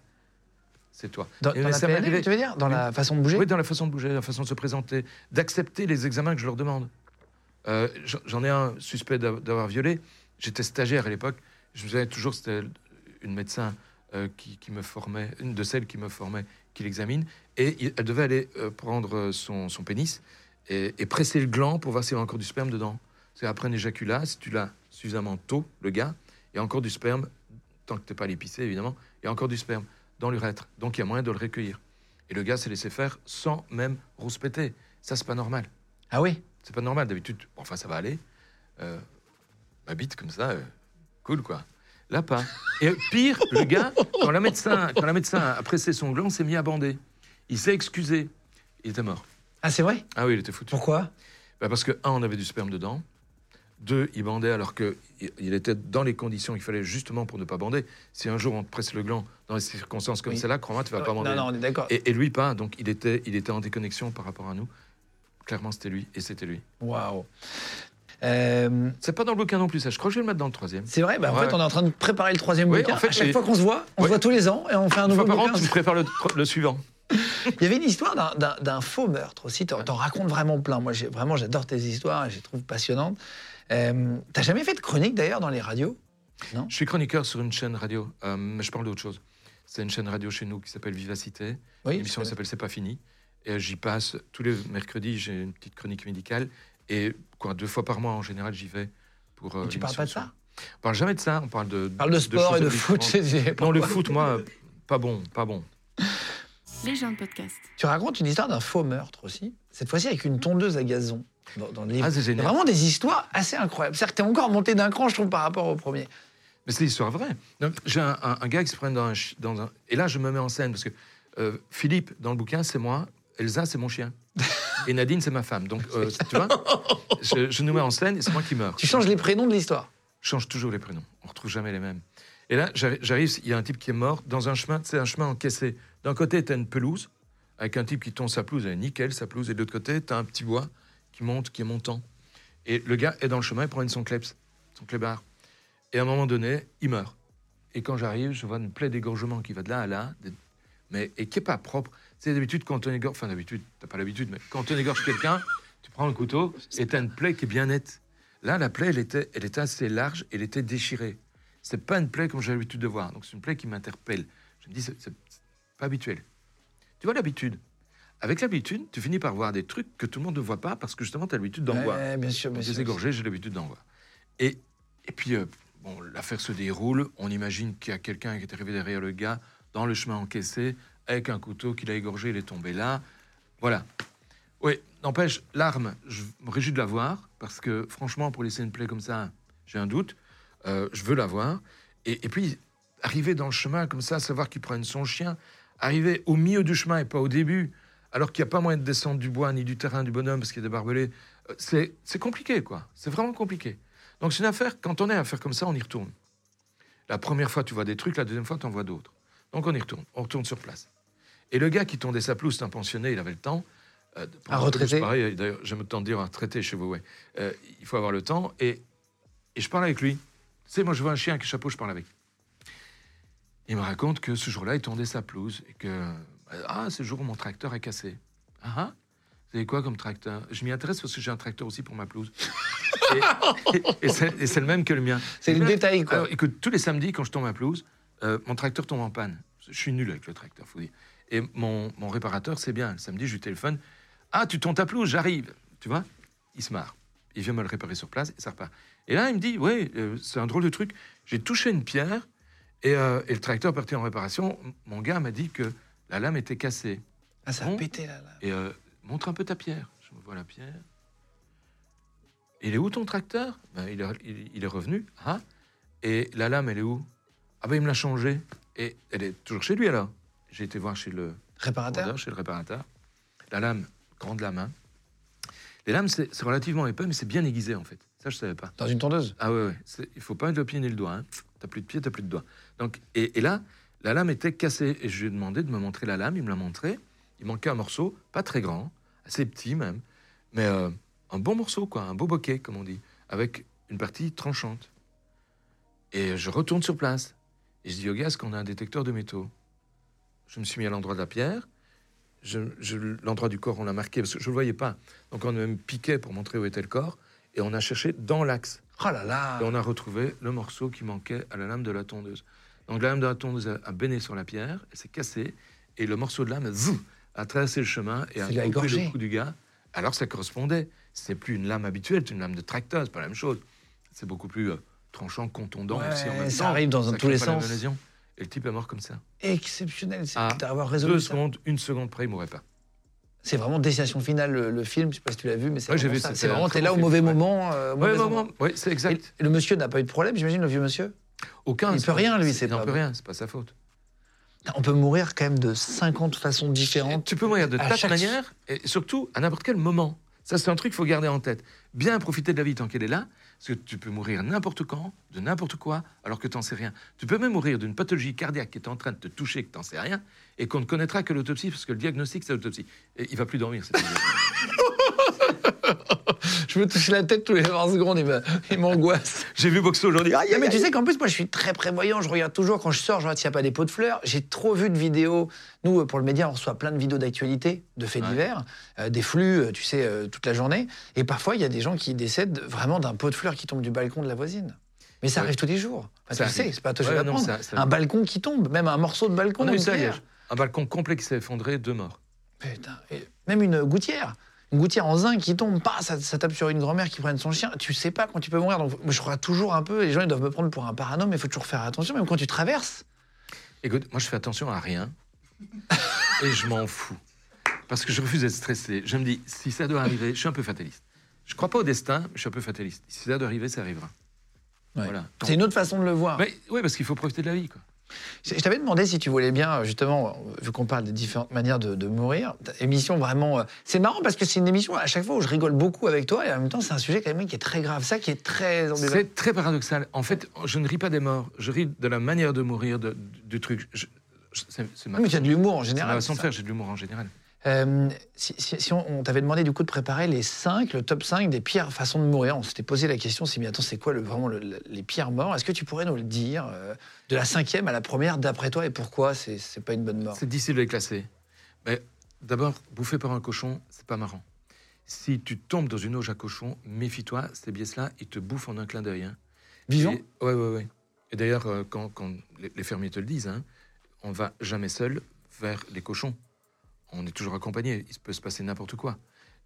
c'est toi. Dans, la ça m'est PNL, arrivé- tu veux dire Dans Oui. la façon de bouger Oui, dans la façon de bouger, la façon de se présenter, d'accepter les examens que je leur demande. Euh, j'en- ai un suspect d'av- d'avoir violé. J'étais stagiaire à l'époque. Je me souviens toujours c'était une médecin euh, qui, qui me formait, une de celles qui me formait, qui l'examine. Et il- elle devait aller euh, prendre son, son pénis et, et presser le gland pour voir s'il y a encore du sperme dedans. C'est après un éjaculat, si tu l'as suffisamment tôt, le gars, il y a encore du sperme tant que t'es pas pisser, évidemment, il y a encore du sperme dans l'urètre. Donc il y a moyen de le recueillir. Et le gars s'est laissé faire sans même rouspéter. Ça, c'est pas normal. Ah oui? C'est pas normal. D'habitude, bon, enfin, ça va aller. Euh, ma bite comme ça, euh, cool, quoi. Là, pas. Et pire, le gars, quand la médecin, quand la médecin a pressé son gland, s'est mis à bander. Il s'est excusé. Il était mort. Ah, c'est vrai? Ah oui, il était foutu. Pourquoi? Bah, parce que, un, on avait du sperme dedans. Deux, il bandait alors qu'il il était dans les conditions qu'il fallait justement pour ne pas bander. Si un jour on te presse le gland dans des circonstances comme Oui. celle-là, crois-moi, tu vas pas bander. Non, non, on est d'accord. Et, et lui, pas. Donc, il était, il était en déconnexion par rapport à nous. Clairement, c'était lui et c'était lui. Waouh. Euh, C'est pas dans le bouquin non plus, ça. Je crois que je vais le mettre dans le troisième. c'est vrai, bah, en Ouais. fait, on est en train de préparer le troisième Oui, bouquin. en fait, à chaque fois qu'on se voit, on se Ouais. voit tous les ans et on fait un nouveau fois par an, bouquin. tu prépares le, le suivant. Il y avait une histoire d'un- faux meurtre aussi. T'en t'en racontes vraiment plein. Moi, vraiment, j'adore tes histoires et je les trouve passionnantes. Euh, T'as jamais fait de chronique d'ailleurs dans les radios? Je suis chroniqueur sur une chaîne radio, euh, mais je parle d'autre chose. C'est une chaîne radio chez nous qui s'appelle Vivacité. Oui. L'émission elle s'appelle C'est pas fini. Et j'y passe tous les mercredis, j'ai une petite chronique médicale. Et quoi, deux fois par mois en général, j'y vais. Pour, euh, tu parles pas de ça? On parle jamais de ça, on parle de. On parle de sport et de foot. Non, le foot, moi, pas bon, pas bon. Les gens de podcast. Tu racontes une histoire d'un faux meurtre aussi. Cette fois-ci avec une tondeuse à gazon. Dans, dans le livre. Ah, c'est vraiment des histoires assez incroyables. C'est-à-dire que t'es encore monté d'un cran, je trouve, par rapport au premier. Mais c'est l'histoire vraie. J'ai un, un- un gars qui se prend dans un, chi- dans un- Et là, je me mets en scène parce que euh, Philippe, dans le bouquin, c'est moi. Elsa, c'est mon chien. Et Nadine, c'est ma femme. Donc, euh, tu vois, je, je nous mets en scène et c'est moi qui meurs. Tu changes les prénoms de l'histoire. Je change toujours les prénoms. On retrouve jamais les mêmes. Et là, j'arri- j'arrive, il y a un type qui est mort dans un chemin, c'est un chemin encaissé. D'un côté, tu as une pelouse, avec un type qui tombe sa pelouse, elle est nickel, sa pelouse, et de l'autre côté, tu as un petit bois qui monte, qui est montant. Et le gars est dans le chemin, il prend son kleps, son clébard. Et à un moment donné, il meurt. Et quand j'arrive, je vois une plaie d'égorgement qui va de là à là, mais, et qui n'est pas propre. C'est d'habitude, quand on égorge, enfin d'habitude, t'as pas l'habitude, mais quand on égorge quelqu'un, tu prends un couteau et une plaie qui est bien nette. Là, la plaie, elle était, elle était assez large, elle était déchirée. C'est pas une plaie comme j'ai l'habitude de voir. Donc c'est une plaie qui m'interpelle. Je me dis, c'est pas habituel. Tu vois l'habitude. Avec l'habitude, tu finis par voir des trucs que tout le monde ne voit pas parce que justement, tu as l'habitude d'en voir. Bien sûr, bien sûr. égorgés, j'ai l'habitude d'en voir. Et, et puis, euh, bon, l'affaire se déroule. On imagine qu'il y a quelqu'un qui est arrivé derrière le gars, dans le chemin encaissé, avec un couteau qu'il a égorgé, il est tombé là. Voilà. Oui, n'empêche, l'arme, je me réjouis de la voir, parce que franchement, pour laisser une plaie comme ça, j'ai un doute. Euh, je veux la voir. Et, et puis, arriver dans le chemin comme ça, savoir qu'il prenne son chien, arriver au milieu du chemin et pas au début, alors qu'il n'y a pas moyen de descendre du bois ni du terrain du bonhomme parce qu'il y a des barbelés, euh, c'est compliqué, quoi. C'est vraiment compliqué. Donc, c'est une affaire, quand on est à faire comme ça, on y retourne. La première fois, tu vois des trucs, la deuxième fois, tu en vois d'autres. Donc, on y retourne. On retourne sur place. Et le gars qui tondait sa pelouse, c'est un pensionné, il avait le temps. Euh, Un retraité Pareil, d'ailleurs, j'aime autant dire un retraité chez vous, ouais. Euh, il faut avoir le temps. Et, et je parle avec lui. Tu sais, moi, je vois un chien avec un chapeau, je parle avec. Il me raconte que ce jour-là, il tondait sa pelouse et que. Ah, ce jour, mon tracteur est cassé. Ah ah Vous avez quoi comme tracteur? Je m'y intéresse parce que j'ai un tracteur aussi pour ma pelouse. et et c'est et c'est le même que le mien. C'est le détail, quoi. alors, écoute, tous les samedis, quand je tombe ma pelouse, euh, mon tracteur tombe en panne. Je suis nul avec le tracteur, faut dire. Et mon, mon réparateur, c'est bien. Le samedi, je lui téléphone. Ah, tu tondes ta pelouse, j'arrive. Tu vois? Il se marre. Il vient me le réparer sur place et ça repart. Et là, il me dit, oui, euh, c'est un drôle de truc. J'ai touché une pierre et, euh, et le tracteur parti en réparation. Mon gars m'a dit que la lame était cassée. Ah, ça a Bon. pété là. là. Et euh, montre un peu ta pierre. Je me vois la pierre. Il est où ton tracteur? Ben, il, est, il- il est revenu. Ah. Et la lame, elle est où? Ah ben il me l'a changée. Et elle est toujours chez lui alors? J'ai été voir chez le Réparateur? vendeur, chez le réparateur. La lame, grande lame. hein. Les lames, c'est relativement épais, mais c'est bien aiguisé en fait. Ça, je savais pas. Dans une tondeuse? Ah ouais, ouais. Il faut pas mettre le pied ni le doigt. Hein. T'as plus de pied, t'as plus de doigt. Donc, et, et là, la lame était cassée. Et je lui ai demandé de me montrer la lame. Il me l'a montré. Il manquait un morceau, pas très grand, assez petit même, mais euh, un bon morceau, quoi, un beau bokeh, comme on dit, avec une partie tranchante. Et je retourne sur place. Et je dis au gars, est-ce qu'on a un détecteur de métaux? Je me suis mis à l'endroit de la pierre. Je, je- l'endroit du corps, on l'a marqué parce que je ne le voyais pas. Donc on a même piqué pour montrer où était le corps. Et on a cherché dans l'axe. Oh là là Et on a retrouvé le morceau qui manquait à la lame de la tondeuse. Donc la lame de la tondeuse a, béné sur la pierre, elle s'est cassée, et le morceau de lame a traversé le chemin et a coupé le cou du gars. Alors ça correspondait. C'est plus une lame habituelle, c'est une lame de tracteur, c'est pas la même chose. C'est beaucoup plus euh, tranchant, contondant Ouais, aussi en même ça temps. arrive dans Ça tous les sens. Et le type est mort comme ça. Exceptionnel, c'est d'avoir résolu Deux ça. secondes, une seconde près, il mourrait pas. C'est vraiment Destination Finale, le, le film. Je sais pas si tu l'as vu, mais c'est Ouais, vraiment C'est vraiment, t'es là bon au mauvais film, ouais. moment. euh, au mauvais moment. ouais, c'est exact. Et le monsieur n'a pas eu de problème, j'imagine, le vieux monsieur? Aucun. il peut rien, lui, c'est Il pas peut bon. rien, c'est pas sa faute. On peut mourir quand même de 50 façons différentes. Tu peux mourir de de chaque- manières, et surtout à n'importe quel moment. Ça, c'est un truc qu'il faut garder en tête. Bien profiter de la vie tant qu'elle est là, parce que tu peux mourir n'importe quand, de n'importe quoi, alors que tu n'en sais rien. Tu peux même mourir d'une pathologie cardiaque qui est en train de te toucher, que tu n'en sais rien, et qu'on ne connaîtra que l'autopsie, parce que le diagnostic, c'est l'autopsie. Et il va plus dormir, cet idiot. Je me touche la tête tous les 20 secondes, il m'angoisse. J'ai vu Boxo aujourd'hui. Aïe, mais tu sais qu'en plus, moi, je suis très prévoyant. Je regarde toujours quand je sors, je regarde s'il n'y a pas des pots de fleurs. J'ai trop vu de vidéos. Nous, euh, pour le média, on reçoit plein de vidéos d'actualité, de faits Ouais. divers, euh, des flux, euh, tu sais, euh, toute la journée. Et parfois, il y a des gens qui décèdent vraiment d'un pot de fleurs qui tombe du balcon de la voisine. Mais ça Ouais. arrive tous les jours. Enfin, tu sais, c'est pas toi Ouais, non, l'apprendre. ça- ça- Un balcon qui tombe, même un morceau de balcon. On a eu une ça pierre. hier. Un balcon complet qui s'est effondré, deux morts. Putain, et même une gouttière. Une gouttière en zinc qui tombe, pas, ça, ça tape sur une grand-mère qui prenne son chien. Tu sais pas quand tu peux mourir. Donc, je crois toujours un peu, les gens ils doivent me prendre pour un parano, mais il faut toujours faire attention, même quand tu traverses. Écoute, moi, je fais attention à rien. et je m'en fous. Parce que je refuse d'être stressé. Je me dis, si ça doit arriver, je suis un peu fataliste. Je crois pas au destin, mais je suis un peu fataliste. Si ça doit arriver, ça arrivera. Ouais. Voilà. C'est une autre façon de le voir. Oui, parce qu'il faut profiter de la vie, quoi. Je t'avais demandé si tu voulais bien, justement, vu qu'on parle des différentes manières de, de mourir, émission vraiment. euh, C'est marrant parce que c'est une émission à chaque fois où je rigole beaucoup avec toi et en même temps c'est un sujet quand même qui est très grave, ça qui est très. C'est très paradoxal. En fait, je ne ris pas des morts. Je ris de la manière de mourir de- du truc. Je- ma, mais tu as de l'humour en c'est ma général. façon de faire. J'ai de l'humour en général. Euh, si si- si on, on t'avait demandé du coup de préparer les 5, le top 5 des pires façons de mourir, on s'était posé la question, c'est mais attends, c'est quoi le, vraiment le- le- les pires morts? Est-ce que tu pourrais nous le dire euh, De la cinquième à la première, d'après toi, et pourquoi c'est pas une bonne mort? C'est difficile de les classer. Mais d'abord, bouffer par un cochon, c'est pas marrant. Si tu tombes dans une auge à cochon, méfie-toi. Ces biais-là, ils te bouffent en un clin d'œil. hein. Vivant? Et- Ouais, ouais, ouais. Et d'ailleurs, euh, quand, quand les, les fermiers te le disent, hein, on va jamais seul vers les cochons. On est toujours accompagné. Il peut se passer n'importe quoi.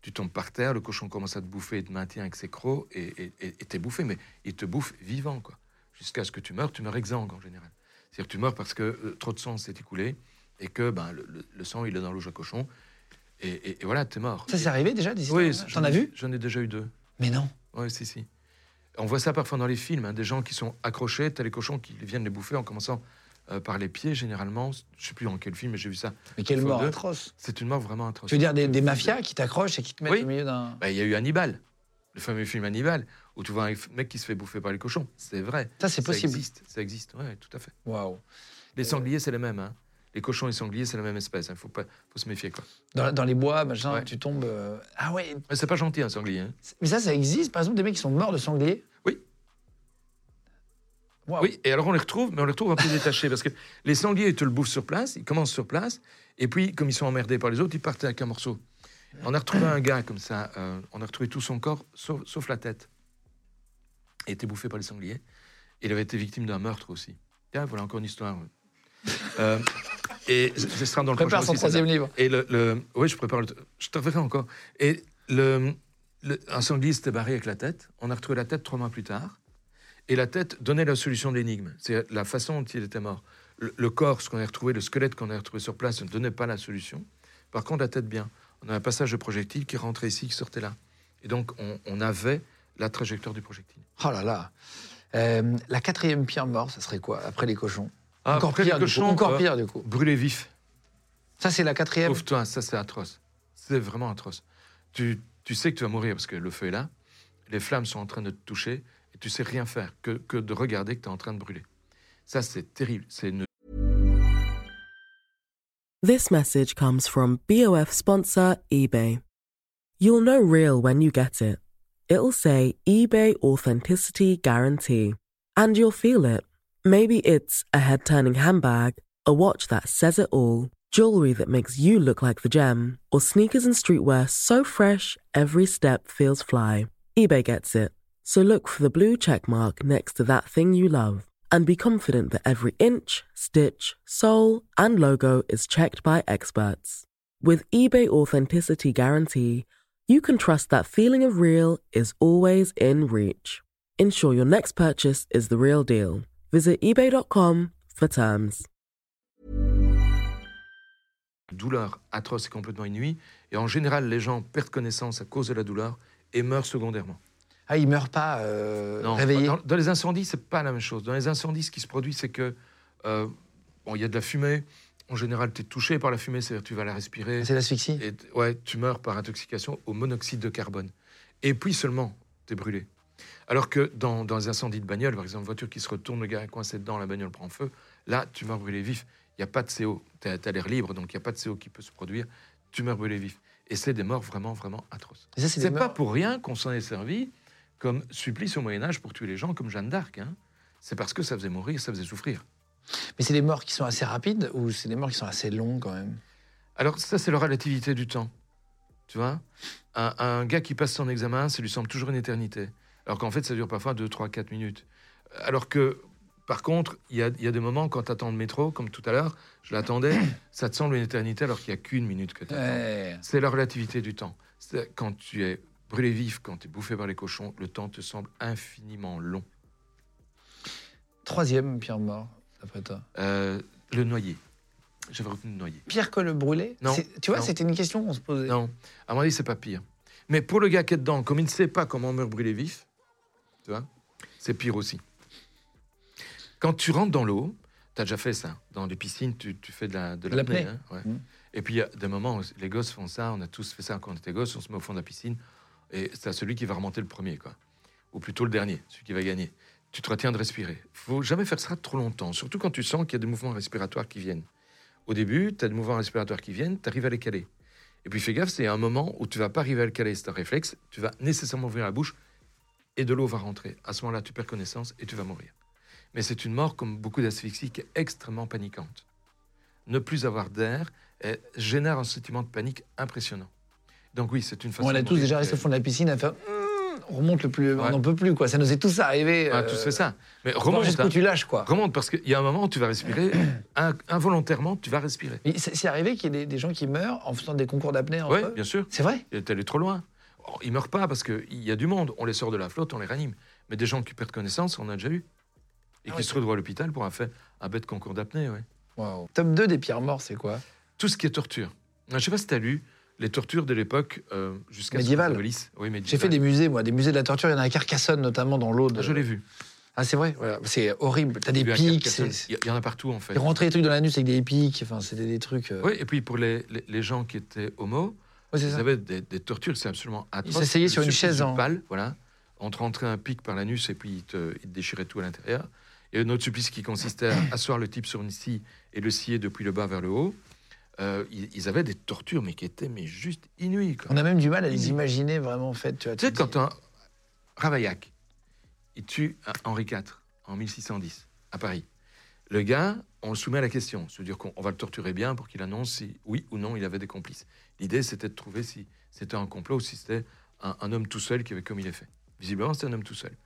Tu tombes par terre, le cochon commence à te bouffer, il te maintient avec ses crocs et et- et- et t'es bouffé, mais il te bouffe vivant, quoi. Jusqu'à ce que tu meurs, tu meurs exsangue en général. C'est-à-dire que tu meurs parce que euh, trop de sang s'est écoulé et que ben, le, le- le sang, il est dans l'eau à cochon. Et, et- et voilà, t'es mort. Ça, c'est arrivé déjà des Oui, histoires j'en T'en as ai- vu J'en ai déjà eu deux. Mais non. Oui, si, si. On voit ça parfois dans les films, hein, des gens qui sont accrochés, t'as les cochons qui viennent les bouffer en commençant euh, par les pieds, généralement. Je sais plus dans quel film, mais j'ai vu ça. Mais quelle mort atroce. C'est une mort vraiment atroce. Tu veux dire des, des mafias qui t'accrochent et qui te mettent Oui. au milieu d'un. Bah, Il y a eu Hannibal, le fameux film Hannibal, où tu vois un mec qui se fait bouffer par les cochons. C'est vrai. Ça, c'est Ça possible. existe, ça existe, ouais, tout à fait. Waouh. Les sangliers, c'est les mêmes. hein. Les cochons et les sangliers, c'est la même espèce. Il faut, pas, faut se méfier. Quoi. Dans, dans les bois, machin, Ouais. tu tombes. euh, Ah ouais. Mais c'est pas gentil, un sanglier. hein. Mais ça, ça existe. Par exemple, des mecs qui sont morts de sanglier. Oui. Et alors on les retrouve, mais on les retrouve un peu détachés parce que les sangliers, ils te le bouffent sur place, ils commencent sur place, et puis, comme ils sont emmerdés par les autres, ils partent avec un morceau. On a retrouvé un gars comme ça, euh, on a retrouvé tout son corps, sauf, sauf la tête. Il était bouffé par les sangliers. Il avait été victime d'un meurtre aussi. Tiens, voilà encore une histoire. Euh, et ce sera dans le Prépare son aussi, troisième livre. Et le, le- oui, je prépare le. Je te reverrai encore. Et le, le- un sanglier s'était barré avec la tête. On a retrouvé la tête trois mois plus tard. Et la tête donnait la solution de l'énigme. C'est la façon dont il était mort. Le, le corps, ce qu'on a retrouvé, le squelette qu'on a retrouvé sur place, ne donnait pas la solution. Par contre, la tête, bien. On a un passage de projectile qui rentrait ici, qui sortait là. Et donc, on, on avait la trajectoire du projectile. Oh là là. Euh, la quatrième pire mort, ça serait quoi après les cochons? Ah, Encore pire, les du coup. cochons, Encore euh, pire du coup. Brûlé vif. Ça, c'est la quatrième? Sauve-toi, ça c'est atroce. C'est vraiment atroce. Tu, tu sais que tu vas mourir parce que le feu est là, les flammes sont en train de te toucher tu sais rien faire que, que de regarder que tu es en train de brûler. Ça c'est terrible. C'est une This message comes from BOF sponsor eBay. You'll know real when you get it. It'll say eBay Authenticity Guarantee. And you'll feel it. Maybe it's a head turning handbag, a watch that says it all, jewelry that makes you look like the gem, or sneakers and streetwear so fresh every step feels fly. eBay gets it. So look for the blue check mark next to that thing you love and be confident that every inch, stitch, sole, and logo is checked by experts. With eBay Authenticity Guarantee, you can trust that feeling of real is always in reach. ensure your next purchase is the real deal. Visit eBay.com for terms. Douleur atroce et complètement inouïe. Et en général, les gens perdent connaissance à cause de la douleur et meurent secondairement. Ah, il meurt pas euh, Non, réveillé. Dans, dans les incendies, c'est pas la même chose. Dans les incendies, ce qui se produit, c'est que euh, bon, il y a de la fumée. En général, tu es touché par la fumée, c'est-à-dire tu vas la respirer. C'est l'asphyxie. Et ouais, tu meurs par intoxication au monoxyde de carbone. Et puis seulement, tu es brûlé. Alors que dans, dans les incendies de bagnole, par exemple, voiture qui se retourne, le gars est coincé dedans, la bagnole prend feu, là, tu meurs brûlé vif. Il n'y a pas de CO. Tu as, l'air libre, donc il n'y a pas de CO qui peut se produire. Tu meurs brûlé vif. Et c'est des morts vraiment, vraiment atroces. C'est pas morts- pour rien qu'on s'en est servi comme supplice au Moyen-Âge pour tuer les gens comme Jeanne d'Arc. hein. C'est parce que ça faisait mourir, ça faisait souffrir. Mais c'est des morts qui sont assez rapides ou c'est des morts qui sont assez longs quand même? Alors, ça, c'est la relativité du temps. Tu vois? Un, un gars qui passe son examen, ça lui semble toujours une éternité. Alors qu'en fait, ça dure parfois 2, 3, 4 minutes. Alors que, par contre, il y a, il y a des moments quand tu attends le métro, comme tout à l'heure, je l'attendais, ça te semble une éternité alors qu'il n'y a qu'une minute que tu attends. Ouais. C'est la relativité du temps. Quand tu es brûlé vif, quand tu es bouffé par les cochons, le temps te semble infiniment long. Troisième pire mort, d'après toi. Euh, le noyer. J'avais retenu le noyer. Pire que le brûlé? Non, Tu vois, c'était une question qu'on se posait. Non, à mon avis, c'est pas pire. Mais pour le gars qui est dedans, comme il ne sait pas comment meurt brûlé vif, tu vois, c'est pire aussi. Quand tu rentres dans l'eau, tu as déjà fait ça. Dans les piscines, tu, tu fais de la de l'apnée. hein, ouais. Mm. Et puis, il y a des moments où les gosses font ça. On a tous fait ça quand on était gosses. On se met au fond de la piscine. Et c'est à celui qui va remonter le premier, quoi. Ou plutôt le dernier, celui qui va gagner. Tu te retiens de respirer. faut jamais faire ça trop longtemps, surtout quand tu sens qu'il y a des mouvements respiratoires qui viennent. Au début, tu as des mouvements respiratoires qui viennent, tu arrives à les caler. Et puis fais gaffe, c'est un moment où tu vas pas arriver à le caler, c'est un réflexe, tu vas nécessairement ouvrir la bouche et de l'eau va rentrer. À ce moment-là, tu perds connaissance et tu vas mourir. Mais c'est une mort, comme beaucoup d'asphyxie, qui est extrêmement paniquante. Ne plus avoir d'air génère un sentiment de panique impressionnant. Donc oui, c'est une façon on a tous déjà resté au fond de la piscine à faire. Hum, On remonte le plus. On n'en peut plus, quoi. Ça nous est tous arrivé. Ah, euh, tous fait ça. Mais remonte, jusqu'où hein. tu lâches, quoi. remonte, parce qu'il y a un moment où tu vas respirer, in- involontairement, tu vas respirer. Mais c'est arrivé qu'il y ait des, des gens qui meurent en faisant des concours d'apnée Oui, bien sûr. C'est vrai T'es allé trop loin. Ils meurent pas parce qu'il y a du monde. On les sort de la flotte, on les ranime. Mais des gens qui perdent connaissance, on a déjà eu. Et Ah qui ouais. se retrouvent à l'hôpital pour avoir fait un bête concours d'apnée. Ouais. Waouh. Top 2 des pires morts, c'est quoi Tout ce qui est torture. Je sais pas si tu as lu les tortures de l'époque euh, jusqu'à Médiévale. Oui, médiévale. J'ai fait des musées, moi, des musées de la torture. Il y en a à Carcassonne, notamment dans l'eau. de- Ah, je l'ai vu. Ah, c'est vrai? Voilà. C'est horrible. T'as des pics. Il y, il y en a partout, en fait. Ils rentraient des trucs dans l'anus avec des pics. Enfin, c'était des trucs. euh, Oui, et puis pour les, les, les gens qui étaient homo, c'est ils ça. avaient des, des tortures, c'est absolument atroce. s'asseyaient Le sur une chaise en- pal, voilà. On te rentrait un pic par l'anus et puis ils te, ils te déchiraient tout à l'intérieur. Et un autre supplice qui consistait à asseoir le type sur une scie et le scier depuis le bas vers le haut. Euh, ils, ils avaient des tortures, mais qui étaient mais juste inouïes. quoi. On a même du mal à les imaginer vraiment faites. Tu, vois, Tu sais, quand un Ravaillac, il tue Henri IV en 1610 à Paris. Le gars, on le soumet à la question, c'est-à-dire qu'on on va le torturer bien pour qu'il annonce si oui ou non il avait des complices. L'idée, c'était de trouver si c'était un complot ou si c'était un, un homme tout seul qui avait commis les faits. Visiblement, c'était un homme tout seul.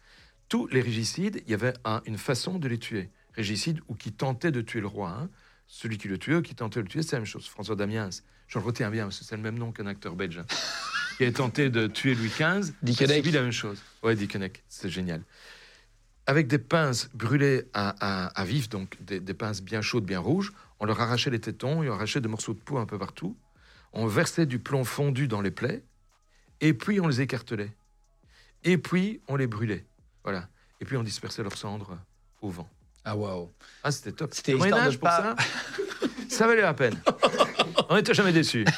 Tous les régicides, il y avait un- une façon de les tuer. Régicide ou qui tentait de tuer le roi. hein. Celui qui le tuait ou qui tentait de le tuer, c'est la même chose. François Damiens, je le retiens bien parce que c'est le même nom qu'un acteur belge. hein, qui a tenté de tuer Louis XV. Dickeneck. a subi la même chose. Ouais, Dickeneck, c'est génial. Avec des pinces brûlées à, à- à vif, donc des, des pinces bien chaudes, bien rouges, on leur arrachait les tétons on arrachait des morceaux de peau un peu partout. On versait du plomb fondu dans les plaies et puis on les écartelait. Et puis on les brûlait. Voilà. Et puis on dispersait leurs cendres au vent. Ah, waouh. Ah, c'était top. C'était Le Moyen-Âge pour ça, ça valait la peine. On n'était jamais déçus.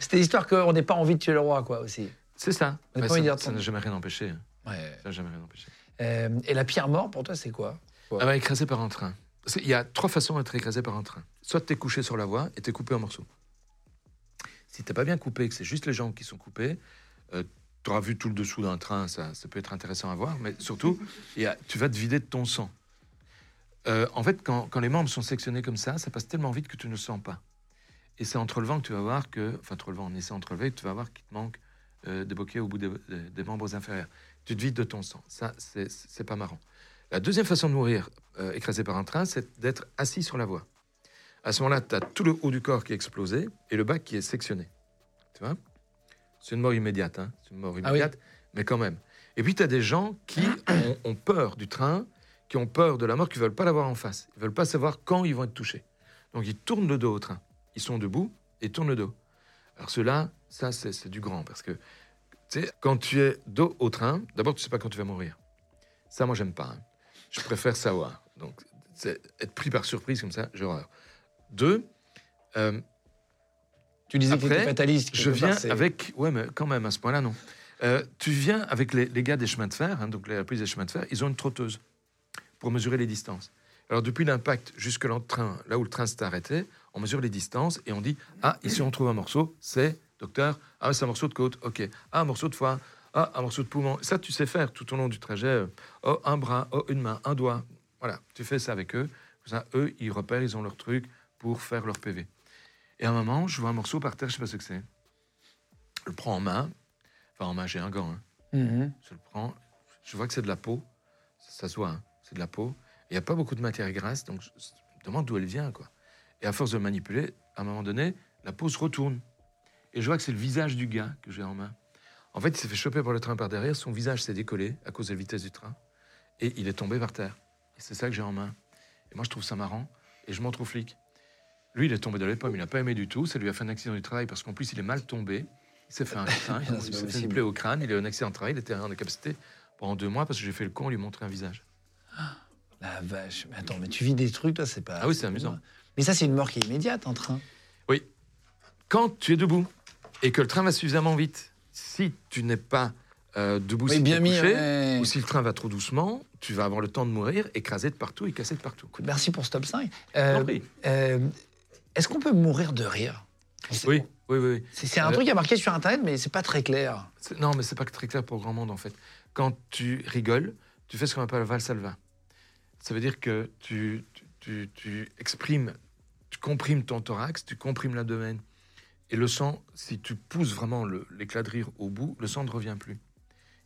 C'était l'histoire qu'on n'ait pas envie de tuer le roi, quoi, aussi. C'est ça. On n'a Ouais, pas envie de ça dire ça ton- n'a jamais rien empêché. Ouais. Ça n'a jamais rien empêché. Euh, et la pire mort, pour toi, c'est quoi? Ah bah, écrasé par un train. Qu'il y a trois façons d'être écrasé par un train. Soit tu es couché sur la voie et tu es coupé en morceaux. Si tu pas bien coupé, que c'est juste les jambes qui sont coupées, tu auras vu tout le dessous d'un train, ça, ça peut être intéressant à voir, mais surtout, tu vas te vider de ton sang. Euh, en fait, quand, quand les membres sont sectionnés comme ça, ça passe tellement vite que tu ne le sens pas. Et c'est en te relevant que tu vas voir que, enfin, te relevant, en essayant de te tu vas voir qu'il te manque euh, des boquets au bout des, membres inférieurs. Tu te vides de ton sang. Ça, c'est pas marrant. La deuxième façon de mourir euh, écrasé par un train, c'est d'être assis sur la voie. À ce moment-là, tu as tout le haut du corps qui est explosé et le bas qui est sectionné. Tu vois? C'est une mort immédiate, hein C'est une mort Ah oui. immédiate, mais quand même. Et puis, tu as des gens qui ont, ont peur du train, qui ont peur de la mort, qui veulent pas l'avoir en face. Ils veulent pas savoir quand ils vont être touchés. Donc, ils tournent le dos au train. Ils sont debout et tournent le dos. Alors, ceux-là, ça, c'est du grand. Parce que, tu sais, quand tu es dos au train, d'abord, tu sais pas quand tu vas mourir. Ça, moi, j'aime pas. hein. Je préfère savoir. Donc, être pris par surprise comme ça, j'ai horreur. Deux, euh, Tu disais que Après, tu fataliste. je part, viens avec. Ouais, mais quand même, à ce point-là, non. Euh, tu viens avec les, les gars des chemins de fer, hein, donc la police des chemins de fer, ils ont une trotteuse pour mesurer les distances. Alors, depuis l'impact jusque là, train, là où le train s'est arrêté, on mesure les distances et on dit Ah, ici on trouve un morceau, c'est, docteur, ah, c'est un morceau de côte, ok. Ah, un morceau de foie, ah, un morceau de poumon. Ça, tu sais faire tout au long du trajet. euh, Oh, un bras, oh, une main, un doigt. Voilà, tu fais ça avec eux. Ça, eux, ils repèrent, ils ont leur truc pour faire leur PV. Et à un moment, je vois un morceau par terre, je sais pas ce que c'est. Je le prends en main. Enfin, en main, j'ai un gant. hein. Mhm. Je le prends. Je vois que c'est de la peau. Ça, ça se voit, hein. c'est de la peau. Il n'y a pas beaucoup de matière grasse, donc je, je me demande d'où elle vient. quoi. Et à force de manipuler, à un moment donné, la peau se retourne. Et je vois que c'est le visage du gars que j'ai en main. En fait, il s'est fait choper par le train par derrière. Son visage s'est décollé à cause de la vitesse du train. Et il est tombé par terre. Et c'est ça que j'ai en main. Et moi, je trouve ça marrant. Et je montre au flic. Lui, il est tombé dans les pommes. Il n'a pas aimé du tout. Ça lui a fait un accident du travail parce qu'en plus, il est mal tombé. Il s'est fait un train. C'est il s'est fait une possible. plaie au crâne. Il a eu un accident de travail. Il était en incapacité pendant deux mois parce que j'ai fait le con, lui montrer un visage. La vache. Mais attends, mais tu vis des trucs, toi, c'est pas. Ah oui, c'est amusant. Mais ça, c'est une mort qui est immédiate en train. Oui. Quand tu es debout et que le train va suffisamment vite, si tu n'es pas euh, debout, Oui, si bien mis. couché, ouais. ou si le train va trop doucement, tu vas avoir le temps de mourir, écrasé de partout et cassé de partout. Merci pour ce top 5. Je Euh, t'en prie. euh, Est-ce qu'on peut mourir de rire Oui, oui, oui. oui. C'est un Euh, truc qui a marqué sur Internet, mais c'est pas très clair. Non, mais c'est pas très clair pour grand monde en fait. Quand tu rigoles, tu fais ce qu'on appelle valsalva. Ça veut dire que tu, tu, tu- exprimes, tu comprimes ton thorax, tu comprimes l'abdomen. Et le sang, si tu pousses vraiment l'éclat de rire au bout, le sang ne revient plus.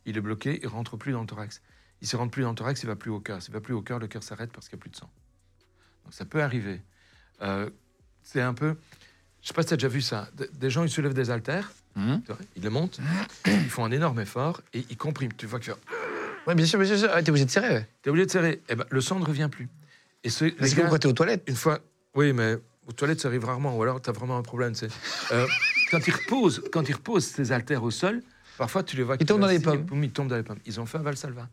Il est bloqué, il rentre plus dans le thorax. Il ne rentre plus dans le thorax, il va plus au cœur. S'il va plus au cœur, le cœur s'arrête parce qu'il n'y a plus de sang. Donc ça peut arriver. Euh, c'est un peu. Je sais pas si tu as déjà vu ça. Des gens, ils soulèvent des haltères, vois, ils les montent, ils font un énorme effort et ils compriment. Tu vois que tu Oui, bien sûr, bien sûr. Ah, T'es obligé de serrer. ouais. es obligé de serrer. Eh ben, le sang ne revient plus. Et ce, que gars, quand t'es aux toilettes. une fois, oui, mais aux toilettes, ça arrive rarement, ou alors tu as vraiment un problème. Euh, quand ils reposent, quand ils reposent ces haltères au sol, parfois tu les vois. Ils tombent dans les pommes. boum, Ils tombent dans les pommes. Ils ont fait un valsalva.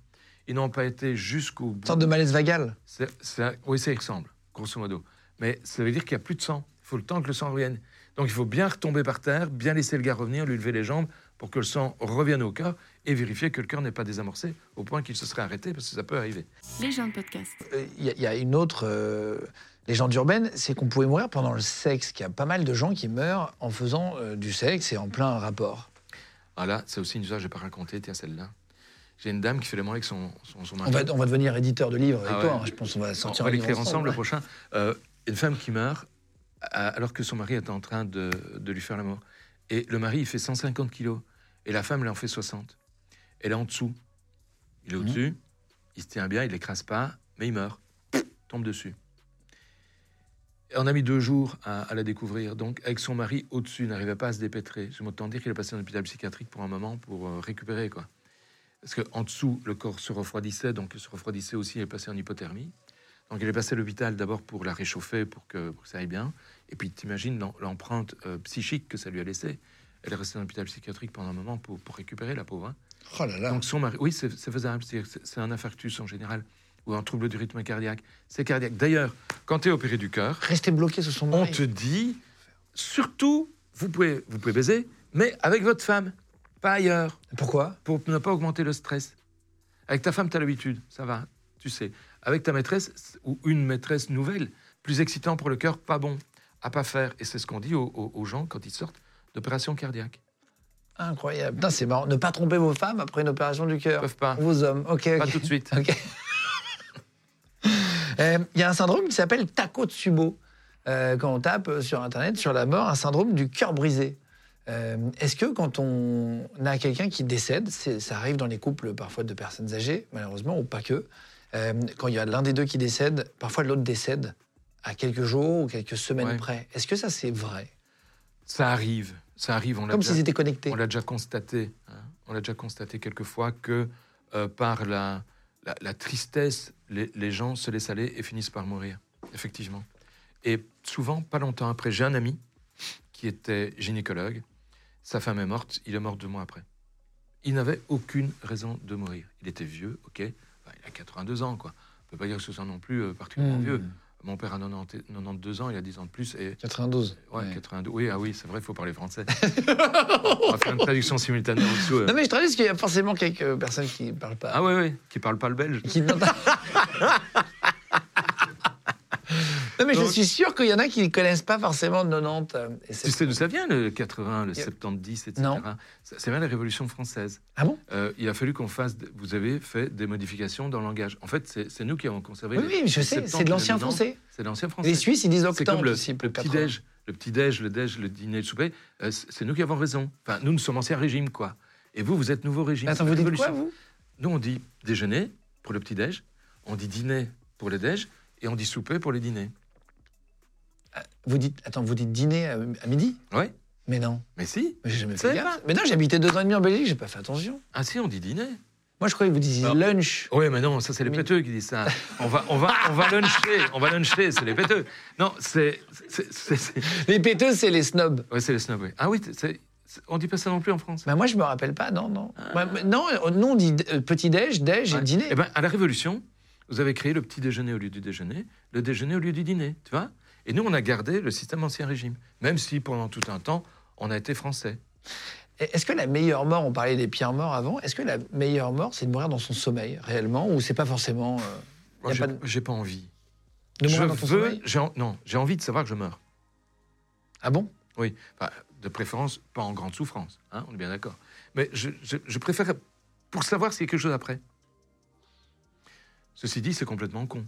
Ils n'ont pas été jusqu'au bout. Une sorte de malaise vagal. C'est- c'est- oui, ça y ressemble, grosso modo. Mais ça veut dire qu'il n'y a plus de sang. Il faut le temps que le sang revienne. Donc il faut bien retomber par terre, bien laisser le gars revenir, lui lever les jambes pour que le sang revienne au cœur et vérifier que le cœur n'est pas désamorcé au point qu'il se serait arrêté, parce que ça peut arriver. Les gens de podcast. Euh, Il y, a- il y a une autre euh, légende urbaine, c'est qu'on pouvait mourir pendant le sexe. Qu'il y a pas mal de gens qui meurent en faisant euh, du sexe et en plein rapport. Ah là, c'est aussi une histoire que je n'ai pas racontée, tiens celle-là. J'ai une dame qui fait l'amour avec son, son, son mari. On va, on va devenir éditeur de livres avec Ah toi. ouais. hein. Je pense qu'on va On sortir va un livre l'écrire ensemble le ouais. prochain. Une femme qui meurt alors que son mari est en train de, de lui faire l'amour. Et le mari, il fait 150 kilos. Et la femme, elle en fait 60. Elle est en dessous. Il est Mhm. au-dessus. Il se tient bien, il l'écrase pas, mais il meurt. Tombe dessus. Et on a mis deux jours à, à la découvrir. Donc, avec son mari au-dessus, il n'arrivait pas à se dépêtrer. Je m'entends dire qu'il est passé dans l'hôpital psychiatrique pour un moment pour euh, récupérer, quoi. Parce qu'en dessous, le corps se refroidissait, donc il se refroidissait aussi, il est passé en hypothermie. Donc il est passé à l'hôpital d'abord pour la réchauffer, pour que, pour que ça aille bien. Et puis t'imagines l'em- l'empreinte euh, psychique que ça lui a laissé. Elle est restée dans l'hôpital psychiatrique pendant un moment pour, pour récupérer la pauvre. hein. Oh là là. Donc son mari, oui, c'est faisable. C'est- un infarctus en général ou un trouble du rythme cardiaque. C'est cardiaque. D'ailleurs, quand tu es opéré du cœur, Rester bloqué sous son on mari. te dit surtout, vous pouvez, vous pouvez baiser, mais avec votre femme, pas ailleurs Pourquoi? Pour ne pas augmenter le stress. Avec ta femme, tu as l'habitude, ça va, tu sais. Avec ta maîtresse ou une maîtresse nouvelle, plus excitant pour le cœur, pas bon, à pas faire. Et c'est ce qu'on dit aux, aux- aux gens quand ils sortent d'opération cardiaque. Incroyable. C'est marrant. Ne pas tromper vos femmes après une opération du cœur. peuvent pas, Vos hommes. Ok, pas tout de suite. Euh, Il y a un syndrome qui s'appelle Takotsubo. Euh, quand on tape euh, sur Internet sur la mort, un syndrome du cœur brisé. Euh, Est-ce que quand on a quelqu'un qui décède, ça arrive dans les couples parfois de personnes âgées, malheureusement, ou pas que, euh, quand il y a l'un des deux qui décède, parfois l'autre décède à quelques jours ou quelques semaines Ouais. près. Est-ce que ça c'est vrai? Ça arrive, ça arrive. On Comme s'ils étaient connectés. on l'a déjà constaté. hein. On l'a déjà constaté quelques fois que euh, par la, la, la tristesse, les, les gens se laissent aller et finissent par mourir, effectivement. Et souvent, pas longtemps après, j'ai un ami qui était gynécologue. Sa femme est morte, il est mort deux mois après. Il n'avait aucune raison de mourir. Il était vieux, ok. Enfin, il a 82 ans, quoi. On peut pas dire que ce soit non plus euh, particulièrement Mmh. vieux. Mon père a 90, 92 ans, il a 10 ans de plus. Et 92. Ouais, Ouais. 82. Oui, ah oui, c'est vrai, il faut parler français. On va faire une traduction simultanée en dessous. euh. Non mais je traduis parce qu'il y a forcément quelques personnes qui ne parlent pas. Ah oui, oui, qui parle pas le belge. Qui- Non, mais je suis sûr qu'il y en a qui ne connaissent pas forcément 90. euh, et Tu sais d'où ça vient, le 80, le Yeah. 70, etc. Non. Ça- C'est bien la Révolution française. Ah bon? Euh, il a fallu qu'on fasse. Vous avez fait des modifications dans le langage. En fait, c'est nous qui avons conservé. Oui, les- oui, je sais, 70, c'est de l'ancien les 90. français. C'est de l'ancien français. Les Suisses, ils disent comme le, aussi, le 80. petit-déj. Le petit-déj, le déj, le dîner, le souper. euh, c'est nous qui avons raison. Enfin, nous, nous sommes ancien régime, quoi. Et vous, vous êtes nouveau régime. Attends, vous dites quoi, vous? Nous, on dit déjeuner pour le petit-déj, on dit dîner pour le déj, et on dit souper pour les dîners. Vous dites, attends, vous dites dîner à, à midi Oui, Mais non, mais si. mais j'ai jamais fait gaffe. Mais non, habité deux ans et demi en Belgique, j'ai pas fait attention. Ah si, on dit dîner. Moi, je croyais que vous disiez Alors- lunch. Oui, mais non, ça c'est les péteux qui disent ça. On va, on va, on va luncher, on va luncher, c'est les péteux. Non, c'est, Les péteux, c'est les snobs. ouais, c'est les snobs. oui. Ah oui, on dit pas ça non plus en France. Bah, moi, je me rappelle pas, non, non. Non, euh, nous, on dit euh, petit-déj, déj et dîner. Eh ben, à la Révolution, vous avez créé le petit déjeuner au lieu du déjeuner, le déjeuner au lieu du dîner, tu vois? Et nous, on a gardé le système ancien régime, même si pendant tout un temps, on a été français. Est-ce que la meilleure mort, on parlait des pires morts avant, est-ce que la meilleure mort, c'est de mourir dans son sommeil, réellement, ou c'est pas forcément. euh, Moi, j'ai, pas de- pas envie. de je mourir dans ton veux, sommeil? j'ai en- non, j'ai envie de savoir que je meurs. Ah bon? Oui, Enfin, de préférence, pas en grande souffrance, hein, on est bien d'accord. Mais je, je- je préfère pour savoir s'il y a quelque chose après. Ceci dit, c'est complètement con.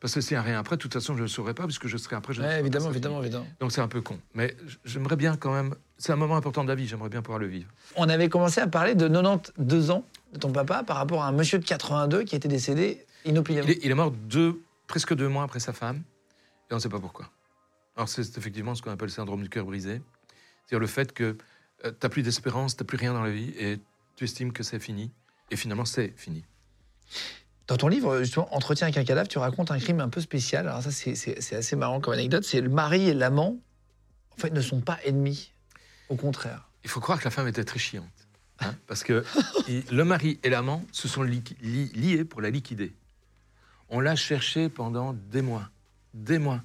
Parce que s'il n'y a rien après, de toute façon, je ne le saurais pas, puisque je serai après. Je ne Ouais, saurais pas, Évidemment, évidemment, évidemment. Donc c'est un peu con. Mais j'aimerais bien quand même. C'est un moment important de la vie, j'aimerais bien pouvoir le vivre. On avait commencé à parler de 92 ans de ton papa par rapport à un monsieur de 82 qui était décédé inopinément. Il est, il est mort deux, presque deux mois après sa femme, et on ne sait pas pourquoi. Alors c'est effectivement ce qu'on appelle le syndrome du cœur brisé. C'est-à-dire le fait que tu n'as plus d'espérance, tu n'as plus rien dans la vie, et tu estimes que c'est fini. Et finalement, c'est fini. Dans ton livre, justement, Entretien avec un cadavre, tu racontes un crime un peu spécial. Alors ça, c'est- assez marrant comme anecdote. C'est le mari et l'amant, en fait, ne sont pas ennemis. Au contraire. Il faut croire que la femme était très chiante. hein, parce que le mari et l'amant se sont liés pour la liquider. On l'a cherché pendant des mois. Des mois.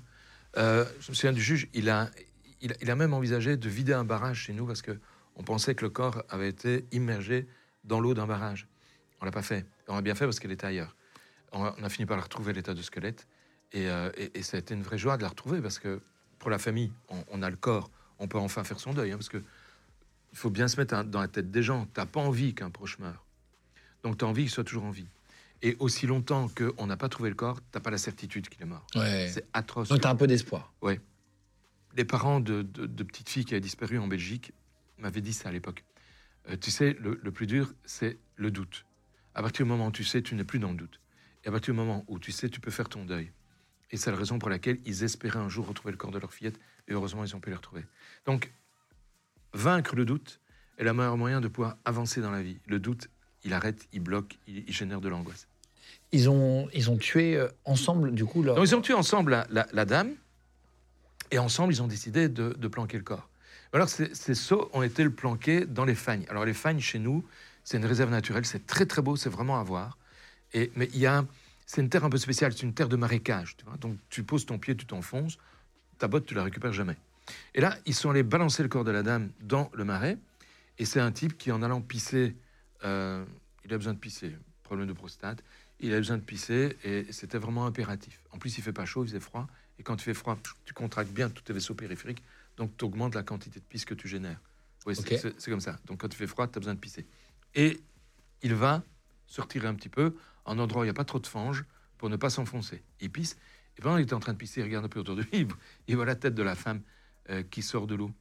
Euh, je me souviens du juge, il a, il, a- même envisagé de vider un barrage chez nous parce qu'on pensait que le corps avait été immergé dans l'eau d'un barrage. On l'a pas fait. On a bien fait parce qu'elle était ailleurs. On a, on a fini par la retrouver l'état de squelette. Et, euh, et- et ça a été une vraie joie de la retrouver parce que pour la famille, on, on a le corps, on peut enfin faire son deuil. hein, parce que il faut bien se mettre dans la tête des gens. Tu n'as pas envie qu'un proche meure. Donc tu as envie qu'il soit toujours en vie. Et aussi longtemps qu'on n'a pas trouvé le corps, tu n'as pas la certitude qu'il est mort. Ouais. C'est atroce. Donc, tu as un peu d'espoir. Les parents de, de, de petites filles qui avaient disparu en Belgique m'avaient dit ça à l'époque. Euh, tu sais, le, le plus dur, c'est le doute. À partir du moment où tu sais, tu n'es plus dans le doute. Et à partir du moment où tu sais, tu peux faire ton deuil. Et c'est la raison pour laquelle ils espéraient un jour retrouver le corps de leur fillette. Et heureusement, ils ont pu le retrouver. Donc, vaincre le doute est le meilleur moyen de pouvoir avancer dans la vie. Le doute, il arrête, il bloque, il, il génère de l'angoisse. Ils ont, ils ont tué euh, ensemble, du coup, leur. Donc, ils ont tué ensemble la, la- la dame, et ensemble, ils ont décidé de, de planquer le corps. Alors, ces, ces seaux ont été le planqués dans les fagnes. Alors, les fagnes, chez nous, c'est une réserve naturelle, c'est très, très beau, c'est vraiment à voir. Et, mais il y a, c'est une terre un peu spéciale, c'est une terre de marécage. Tu vois Donc, tu poses ton pied, tu t'enfonces, ta botte, tu la récupères jamais. Et là, ils sont allés balancer le corps de la dame dans le marais, et c'est un type qui, en allant pisser, euh, il a besoin de pisser, problème de prostate, il a besoin de pisser, et c'était vraiment impératif. En plus, il fait pas chaud, il faisait froid, et quand il fait froid, tu contractes bien tous tes vaisseaux périphériques, donc tu augmentes la quantité de pisse que tu génères. Oui, c'est comme ça. Donc quand il fait froid, tu as besoin de pisser. Et il va se retirer un petit peu, en endroit où il n'y a pas trop de fange, pour ne pas s'enfoncer. Il pisse, et pendant qu'il était en train de pisser, il regarde un peu autour de lui, il voit- la tête de la femme euh, qui sort de l'eau.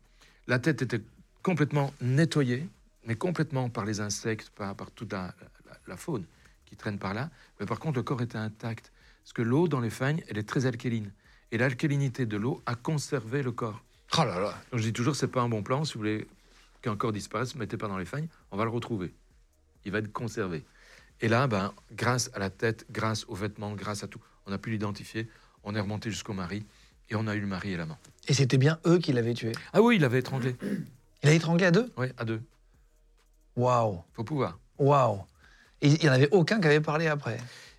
La tête était complètement nettoyée, mais complètement par les insectes, par, par toute la, la- la faune qui traîne par là. Mais par contre, le corps était intact. Parce que l'eau dans les fagnes, elle est très alcaline. Et l'alcalinité de l'eau a conservé le corps. Oh là là. Donc je dis toujours, c'est pas un bon plan. Si vous voulez qu'un corps disparaisse, mettez pas dans les fagnes, on va le retrouver. Il va être conservé. Et là, ben, grâce à la tête, grâce aux vêtements, grâce à tout, on a pu l'identifier. On est remonté jusqu'au mari et on a eu le mari et l'amant. Et c'était bien eux qui l'avaient tué? Ah oui, il l'avait étranglé. Il a étranglé à deux? Oui, à deux. Waouh, Faut pouvoir. waouh. Et il n'y en avait aucun qui avait parlé après?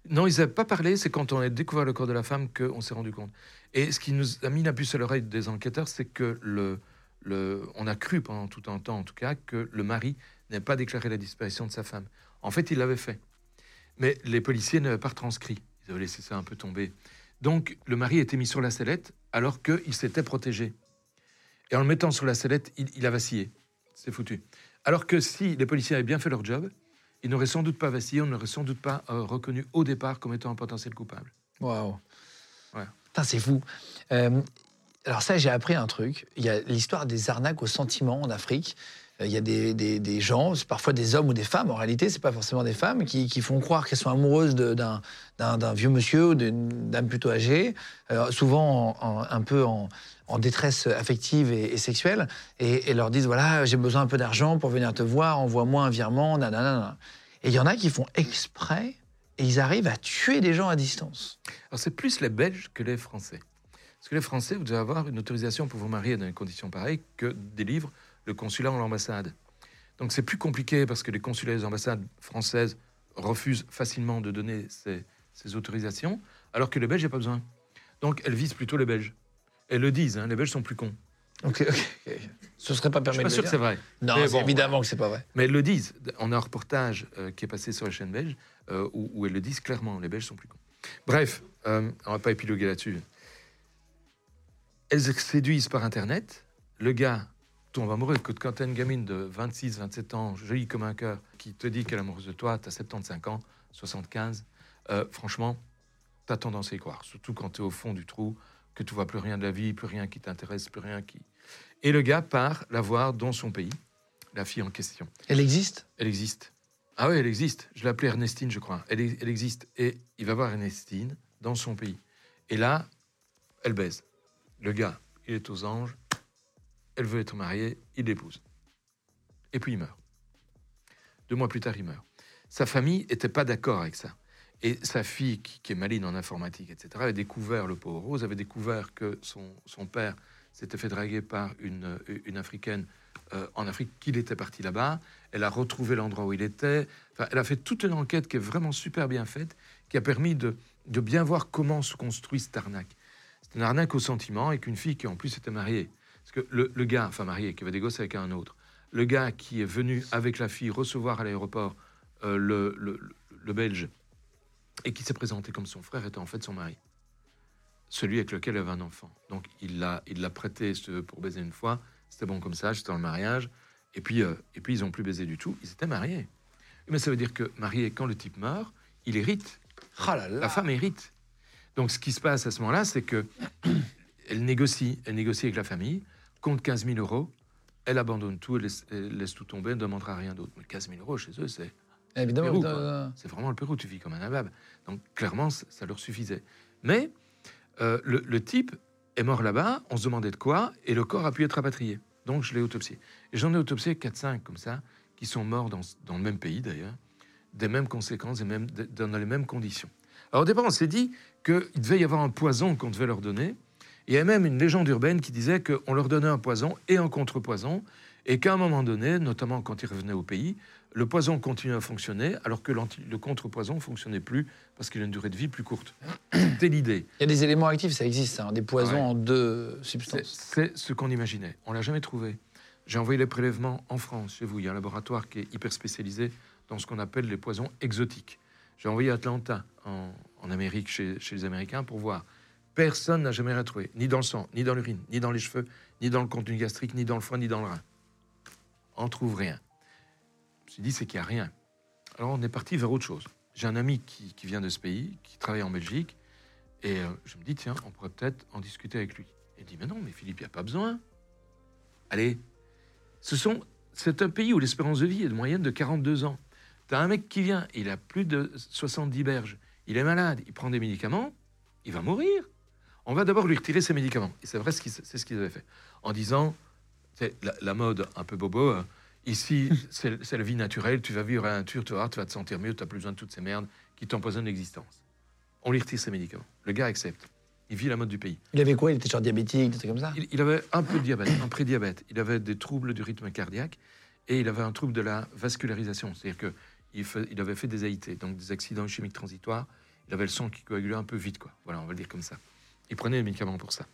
Non, ils n'avaient pas parlé. C'est quand on a découvert le corps de la femme qu'on s'est rendu compte. Et ce qui nous a mis la puce à l'oreille des enquêteurs, c'est que le, le, on a cru pendant tout un temps, en tout cas, que le mari n'avait pas déclaré la disparition de sa femme. En fait, il l'avait fait. Mais les policiers n'avaient pas retranscrit. Ils avaient laissé ça un peu tomber. Donc, le mari était mis sur la sellette alors qu'il s'était protégé. Et en le mettant sur la sellette, il, il a vacillé. C'est foutu. Alors que si les policiers avaient bien fait leur job, ils n'auraient sans doute pas vacillé, on n'aurait sans doute pas euh, reconnu au départ comme étant un potentiel coupable. Waouh. Ouais. Putain, c'est fou. Euh, alors ça, j'ai appris un truc. Il y a l'histoire des arnaques au sentiment en Afrique. Euh, Il y a des, des- des gens, parfois des hommes ou des femmes, en réalité, c'est pas forcément des femmes, qui, qui font croire qu'elles sont amoureuses d'un vieux monsieur ou d'une dame plutôt âgée, euh, souvent en- en- un peu en, détresse affective et, sexuelle, et, et leur disent voilà, j'ai besoin un peu d'argent pour venir te voir, envoie-moi un virement, nanana. Et il y en a qui font exprès et ils arrivent à tuer des gens à distance. Alors c'est plus les Belges que les Français. Parce que les Français, vous devez avoir une autorisation pour vous marier dans des conditions pareilles que délivre le consulat ou l'ambassade. Donc c'est plus compliqué parce que les consulats et les ambassades françaises refusent facilement de donner ces, ces autorisations, alors que les Belges, a pas besoin. Donc elles visent plutôt les Belges. Elles le disent, hein, les Belges sont plus cons. Ok, ok. Ce serait pas Je permis suis pas de sûr le que c'est dire. vrai. Non, Mais c'est bon, évidemment que c'est pas vrai. Mais elles le disent. On a un reportage euh, qui est passé sur la chaîne belge euh, où, où elles le disent clairement. Les Belges sont plus cons. Bref, euh, on va pas épiloguer là-dessus. Elles se séduisent par Internet. Le gars tombe amoureux. Que quand t'as une gamine de 26, 27 ans, jolie comme un cœur, qui te dit qu'elle est amoureuse de toi, t'as 75 ans, 75, euh, franchement, t'as tendance à y croire. Surtout quand t'es au fond du trou, que tu vois plus rien de la vie, plus rien qui t'intéresse, plus rien qui... Et le gars part la voir dans son pays, la fille en question. Elle existe? Elle existe. Ah oui, elle existe. Je l'ai appelée Ernestine, je crois. Elle, elle existe. Et il va voir Ernestine dans son pays. Et là, elle baise. Le gars, il est aux anges. Elle veut être mariée. Il l'épouse. Et puis il meurt. Deux mois plus tard, il meurt. Sa famille n'était pas d'accord avec ça. Et sa fille, qui, est maline en informatique, etc., avait découvert, le pauvre Rose, avait découvert que son, son père s'était fait draguer par une, une Africaine euh, en Afrique, qu'il était parti là-bas. Elle a retrouvé l'endroit où il était. Enfin, elle a fait toute une enquête qui est vraiment super bien faite, qui a permis de, de bien voir comment se construit cette arnaque. C'est une arnaque au sentiment avec une fille qui en plus était mariée. Parce que le, le gars, enfin marié, qui avait des gosses avec un autre, le gars qui est venu avec la fille recevoir à l'aéroport euh, le, le- le Belge et qui s'est présenté comme son frère était en fait son mari. Celui avec lequel elle avait un enfant. Donc il l'a il l'a prêté si tu veux, pour baiser une fois. C'était bon comme ça, j'étais dans le mariage. Et puis, euh, et puis ils n'ont plus baisé du tout. Ils étaient mariés. Mais ça veut dire que marié, quand le type meurt, il hérite. Ah là là. La femme hérite. Donc ce qui se passe à ce moment-là, c'est que elle négocie, elle négocie avec la famille, compte 15 000 euros, elle abandonne tout, elle laisse, elle laisse tout tomber, elle ne demandera rien d'autre. Mais 15 000 euros chez eux, c'est Évidemment. C'est vraiment le Pérou, tu vis comme un nabab. Donc clairement, ça, leur suffisait. Mais euh, le, le type est mort là-bas, on se demandait de quoi, et le corps a pu être rapatrié. Donc je l'ai autopsié. Et j'en ai autopsié 4-5 comme ça, qui sont morts dans, dans le même pays d'ailleurs, des mêmes conséquences et même dans les mêmes conditions. Alors au départ, on s'est dit qu'il devait y avoir un poison qu'on devait leur donner. Il y a même une légende urbaine qui disait qu'on leur donnait un poison et un contre-poison, et qu'à un moment donné, notamment quand ils revenaient au pays, le poison continuait à fonctionner, alors que le contre-poison ne fonctionnait plus parce qu'il a une durée de vie plus courte. C'était l'idée. Il y a des éléments actifs, ça existe, hein, des poisons Ouais. en deux substances. c'est ce qu'on imaginait. On l'a jamais trouvé. J'ai envoyé les prélèvements en France, chez vous. Il y a un laboratoire qui est hyper spécialisé dans ce qu'on appelle les poisons exotiques. J'ai envoyé à Atlanta, en, en Amérique, chez, chez les Américains, pour voir. Personne n'a jamais retrouvé, ni dans le sang, ni dans l'urine, ni dans les cheveux, ni dans le contenu gastrique, ni dans le foie, ni dans le rein. On trouve rien. Je me suis dit, c'est qu'il n'y a rien. Alors on est parti vers autre chose. J'ai un ami qui, vient de ce pays, qui travaille en Belgique, et euh, je me dis, tiens, on pourrait peut-être en discuter avec lui. Il dit, mais non, mais Philippe, il n'y a pas besoin. Allez, c'est un pays où l'espérance de vie est de moyenne de 42 ans. T'as un mec qui vient, il a plus de 70 berges, il est malade, il prend des médicaments, il va mourir. On va d'abord lui retirer ses médicaments. Et c'est vrai, c'est ce qu'ils avaient fait. En disant, c'est la, la mode un peu bobo, euh, Ici, c'est la vie naturelle. Tu vas vivre à un tur, tu vas, voir, tu vas te sentir mieux. Tu n'as plus besoin de toutes ces merdes qui t'empoisonnent l'existence. On lui retire ses médicaments. Le gars accepte. Il vit la mode du pays. Il avait quoi? Il était genre diabétique, des trucs comme ça? Il, il avait un peu de diabète, un prédiabète. Il avait des troubles du rythme cardiaque et il avait un trouble de la vascularisation. C'est-à-dire qu'il il avait fait des AIT, donc des accidents chimiques transitoires. Il avait le sang qui coagulait un peu vite, quoi. Voilà, on va le dire comme ça. Il prenait des médicaments pour ça.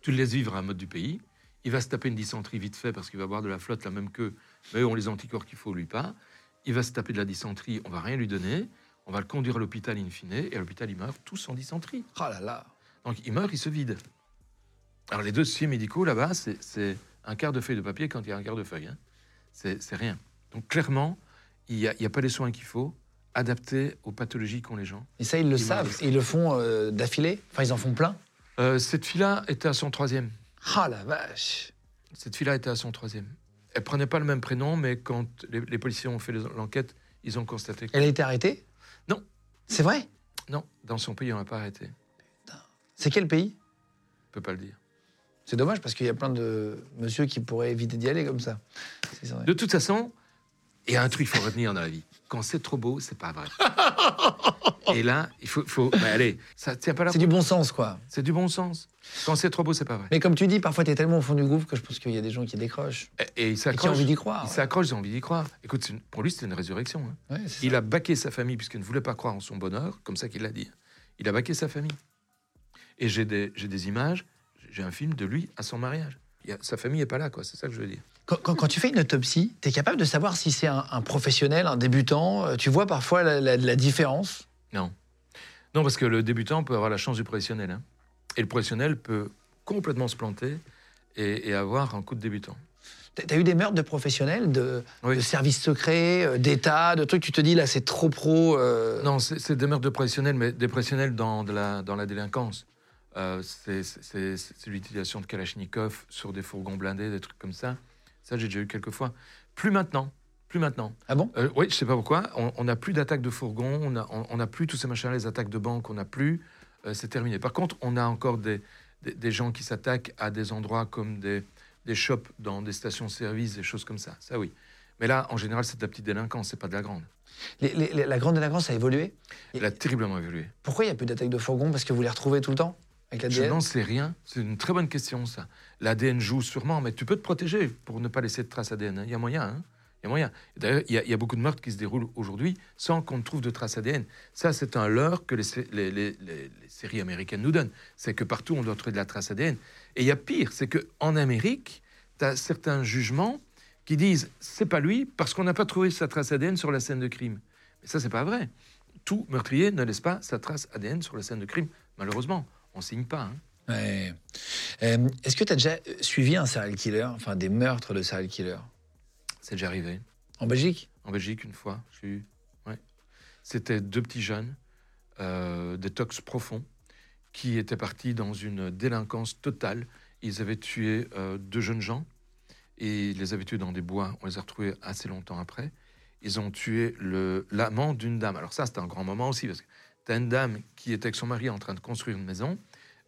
Tu le laisses vivre à un mode du pays. Il va se taper une dysenterie vite fait parce qu'il va boire de la flotte la même que mais eux ont les anticorps qu'il faut, lui pas. Il va se taper de la dysenterie, on va rien lui donner. On va le conduire à l'hôpital in fine et à l'hôpital il meurt tous en dysenterie. Oh là là Donc il meurt, il se vide. Alors les dossiers médicaux là-bas, c'est- un quart de feuille de papier quand il y a un quart de feuille. hein. C'est rien. Donc clairement, il n'y a, a pas les soins qu'il faut, adaptés aux pathologies qu'ont les gens. Et ça, ils le savent. ils le font euh, d'affilée Enfin, ils en font plein Euh, cette fille-là était à son troisième. Ah la vache Cette fille-là était à son troisième. Elle prenait pas le même prénom, mais quand les, les policiers ont fait l'enquête, ils ont constaté que Elle a été arrêtée? Non. C'est vrai? Non, dans son pays, on n'a pas arrêté. C'est quel pays? On peut pas le dire. C'est dommage parce qu'il y a plein de monsieur qui pourraient éviter d'y aller comme ça. De toute façon, il a un truc qu'il faut retenir dans la vie. Quand c'est trop beau, c'est pas vrai. Et là, il faut, faut bah, allez, ça tient pas la C'est du bon sens, quoi. C'est du bon sens. Quand c'est trop beau, c'est pas vrai. Mais comme tu dis, parfois, tu es tellement au fond du groupe que je pense qu'il y a des gens qui décrochent. Et, et il Et qui ont envie d'y croire. Il ouais. s'accroche, ils ont envie d'y croire. Écoute, une- pour lui, c'était une résurrection. hein. Ouais. Il a baqué sa famille puisqu'il ne voulait pas croire en son bonheur, comme ça qu'il l'a dit. Il a baqué sa famille. Et j'ai des, images, j'ai un film de lui à son mariage. Il a- sa famille n'est pas là, quoi. C'est ça que je veux dire. Quand, quand- quand tu fais une autopsie, tu es capable de savoir si c'est un, un professionnel, un débutant? euh, Tu vois parfois la, la- la différence? Non. Non, parce que le débutant peut avoir la chance du professionnel. hein. Et le professionnel peut complètement se planter et, et avoir un coup de débutant. Tu as eu des meurtres de professionnels, de, Oui. de services secrets, euh, d'État, de trucs, tu te dis là, c'est trop pro. euh, Non, c'est des meurtres de professionnels, mais des professionnels dans, de la, dans la délinquance. Euh, c'est l'utilisation de Kalachnikov sur des fourgons blindés, des trucs comme ça. Ça, j'ai déjà eu quelques fois. Plus maintenant. Plus maintenant. Ah bon? Euh, oui, je sais pas pourquoi. On n'a plus d'attaques de fourgons, on n'a on, on n'a plus tous ces machins, les attaques de banque, on n'a plus. Euh, c'est terminé. Par contre, on a encore des, des, des gens qui s'attaquent à des endroits comme des, des shops dans des stations-service, des choses comme ça. Ça, oui. Mais là, en général, c'est de la petite délinquance, c'est pas de la grande. Les- les- les- La grande délinquance a évolué? Elle a terriblement évolué. Pourquoi il n'y a plus d'attaques de fourgon Parce que vous les retrouvez tout le temps? Avec Je n'en sais rien. C'est une très bonne question, ça. L'ADN joue sûrement, mais tu peux te protéger pour ne pas laisser de traces ADN. hein. Il y a moyen. hein. Il y a moyen. D'ailleurs, il y, a- il y a beaucoup de meurtres qui se déroulent aujourd'hui sans qu'on trouve de traces ADN. Ça, c'est un leurre que les, sé- les- les- les- les séries américaines nous donnent. C'est que partout, on doit trouver de la trace ADN. Et il y a pire, c'est qu'en Amérique, tu as certains jugements qui disent c'est pas lui parce qu'on n'a pas trouvé sa trace ADN sur la scène de crime. Mais ça, c'est pas vrai. Tout meurtrier ne laisse pas sa trace ADN sur la scène de crime. Malheureusement, on signe pas. hein. Ouais. Euh, Est-ce que tu as déjà suivi un serial killer, enfin des meurtres de serial killer? C'est déjà arrivé. En Belgique? En Belgique, une fois, eu. Ouais. C'était deux petits jeunes, euh, des tox profonds, qui étaient partis dans une délinquance totale. Ils avaient tué euh, deux jeunes gens et ils les avaient tués dans des bois. On les a retrouvés assez longtemps après. Ils ont tué l'amant d'une dame. Alors ça, c'était un grand moment aussi parce que tu as une dame qui était avec son mari en train de construire une maison.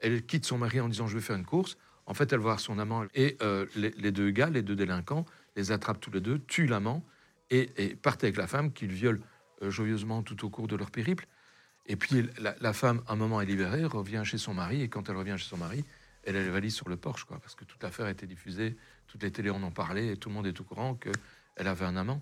Elle quitte son mari en disant je vais faire une course. En fait, elle va voir son amant et euh, les, deux gars, les deux délinquants, les attrapent tous les deux, tuent l'amant et, et partent avec la femme qu'ils violent euh, joyeusement tout au cours de leur périple. Et puis la, la femme, un moment est libérée, revient chez son mari, et quand elle revient chez son mari, elle a les valises sur le porche, quoi, parce que toute l'affaire a été diffusée, toutes les télés en ont parlé, et tout le monde est au courant qu'elle avait un amant.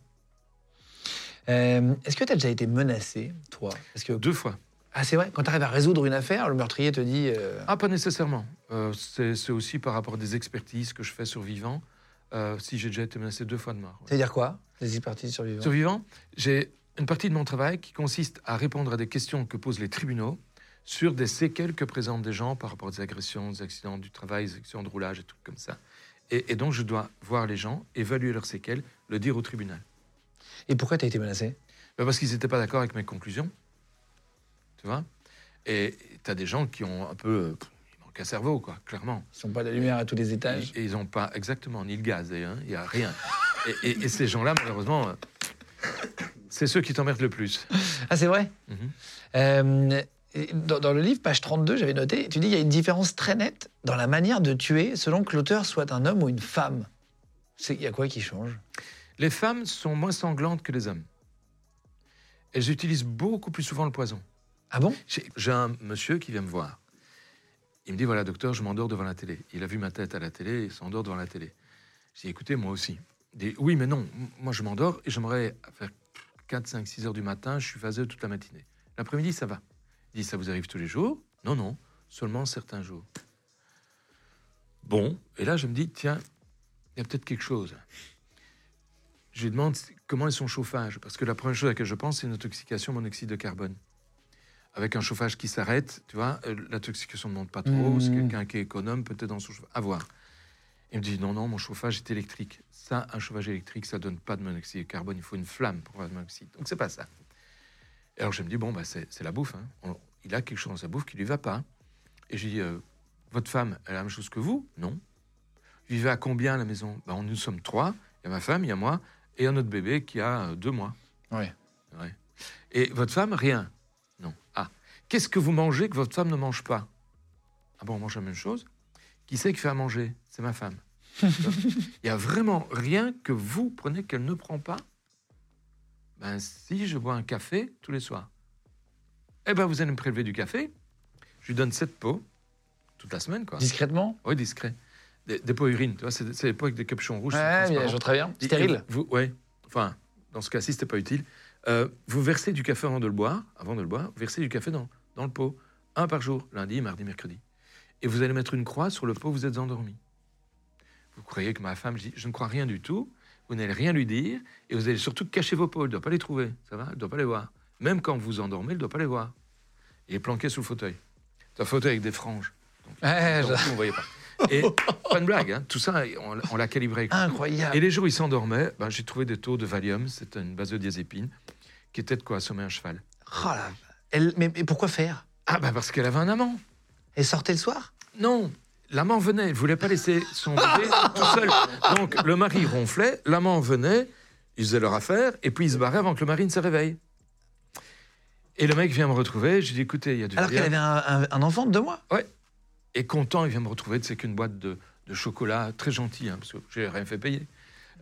Euh, Est-ce que tu as déjà été menacé, toi? Parce que Deux fois. ah c'est vrai, quand tu arrives à résoudre une affaire, le meurtrier te dit euh, Ah, pas nécessairement. Euh, c'est aussi par rapport à des expertises que je fais sur vivant. Euh, si j'ai déjà été menacé deux fois de mort. ouais. ça veut dire quoi Les parties survivantes. Survivant, j'ai une partie de mon travail qui consiste à répondre à des questions que posent les tribunaux sur des séquelles que présentent des gens par rapport à des agressions, des accidents du travail, des accidents de roulage et tout comme ça. Et, et donc, je dois voir les gens, évaluer leurs séquelles, le dire au tribunal. Et pourquoi tu as été menacé? Ben, parce qu'ils n'étaient pas d'accord avec mes conclusions. Tu vois? Et tu as des gens qui ont un peu. euh, pff, Il manque un cerveau, quoi, clairement. Ils sont pas de lumière à tous les étages. Et ils n'ont pas exactement ni le gaz, et, hein, il n'y a rien. Et, et- et ces gens-là, malheureusement, euh, c'est ceux qui t'emmerdent le plus. Ah c'est vrai? Mhm. Euh, dans, dans le livre, page 32, j'avais noté, tu dis qu'il y a une différence très nette dans la manière de tuer selon que l'auteur soit un homme ou une femme. Il y a quoi qui change? Les femmes sont moins sanglantes que les hommes. Elles utilisent beaucoup plus souvent le poison. Ah bon? J'ai un monsieur qui vient me voir. Il me dit voilà, docteur, je m'endors devant la télé. Il a vu ma tête à la télé, il s'endort devant la télé. J'ai dit écoutez, moi aussi. Il dit oui, mais non, moi je m'endors et j'aimerais faire 4, 5, 6 heures du matin, je suis vaseux toute la matinée. L'après-midi, ça va. Il dit ça vous arrive tous les jours? Non, non, seulement certains jours. Bon, et là je me dis tiens, il y a peut-être quelque chose. Je lui demande comment est son chauffage, parce que la première chose à laquelle je pense, c'est une intoxication monoxyde de carbone. Avec un chauffage qui s'arrête, tu vois, euh, l'intoxication ne monte pas trop. C'est Mmh. quelqu'un qui est économe, peut-être dans son chauffage. À voir. Il me dit non, non, mon chauffage est électrique. Ça, un chauffage électrique, ça donne pas de monoxyde de carbone. Il faut une flamme pour avoir de monoxyde. Donc c'est pas ça. Et alors je me dis bon, bah, c'est c'est la bouffe. hein. On- il a quelque chose dans sa bouffe qui lui va pas. Et je lui dis euh, votre femme, elle a la même chose que vous? Non. Vivez à combien à la maison? Ben, Nous sommes trois. Il y a ma femme, il y a moi, et un autre bébé qui a euh, deux mois. Ouais. Et votre femme, rien Non. Ah. Qu'est-ce que vous mangez que votre femme ne mange pas? Ah bon, on mange la même chose Qui c'est qui fait à manger? C'est ma femme. Il y a vraiment rien que vous prenez qu'elle ne prend pas? Ben si, je bois un café tous les soirs. Eh ben vous allez me prélever du café. Je lui donne sept pots toute la semaine, quoi. Discrètement? Oui, discret. Des, des pots urines, tu vois, c'est c'est avec des capuchons rouges. Ouais, transparent. je très bien. Stérile Vous, ouais. Enfin, dans ce cas-ci, c'était pas utile. Euh, vous versez du café avant de le boire. Avant de le boire, vous versez du café dans, dans le pot. Un par jour, lundi, mardi, mercredi. Et vous allez mettre une croix sur le pot où vous êtes endormi. Vous croyez que ma femme, je dis, je ne crois rien du tout. Vous n'allez rien lui dire. Et vous allez surtout cacher vos pots. Elle ne doit pas les trouver. Ça va Elle ne doit pas les voir. Même quand vous endormez, elle ne doit pas les voir. Il est planqué sous le fauteuil. C'est un fauteuil avec des franges. Ouais, Donc, je- vous ne voyez pas. Et pas de blague, hein. tout ça, on, on l'a calibré. Incroyable. et les jours où il s'endormait, ben, j'ai trouvé des taux de Valium, c'était une benzodiazépine, qui était de quoi assommer un cheval. Oh là. Elle- mais, mais pourquoi faire? Ah ben parce qu'elle avait un amant. Elle sortait le soir? Non, l'amant venait, elle voulait pas laisser son bébé tout seul. Donc le mari ronflait, l'amant venait, ils faisaient leur affaire, et puis ils se barraient avant que le mari ne se réveille. Et le mec vient me retrouver, je dis écoutez, il y a du Alors qu'elle avait un, un- un enfant de deux mois? Et content, il vient me retrouver, c'est qu'une boîte de, de chocolat, très gentil, hein, parce que j'ai rien fait payer.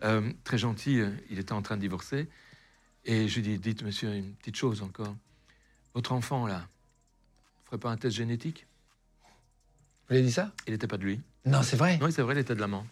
Euh, très gentil, euh, il était en train de divorcer. Et je lui dis, dites monsieur, une petite chose encore. Votre enfant, là, ne ferait pas un test génétique? Vous l'avez dit ça? Il n'était pas de lui. Non, c'est vrai. Oui, c'est vrai, il était de l'amant.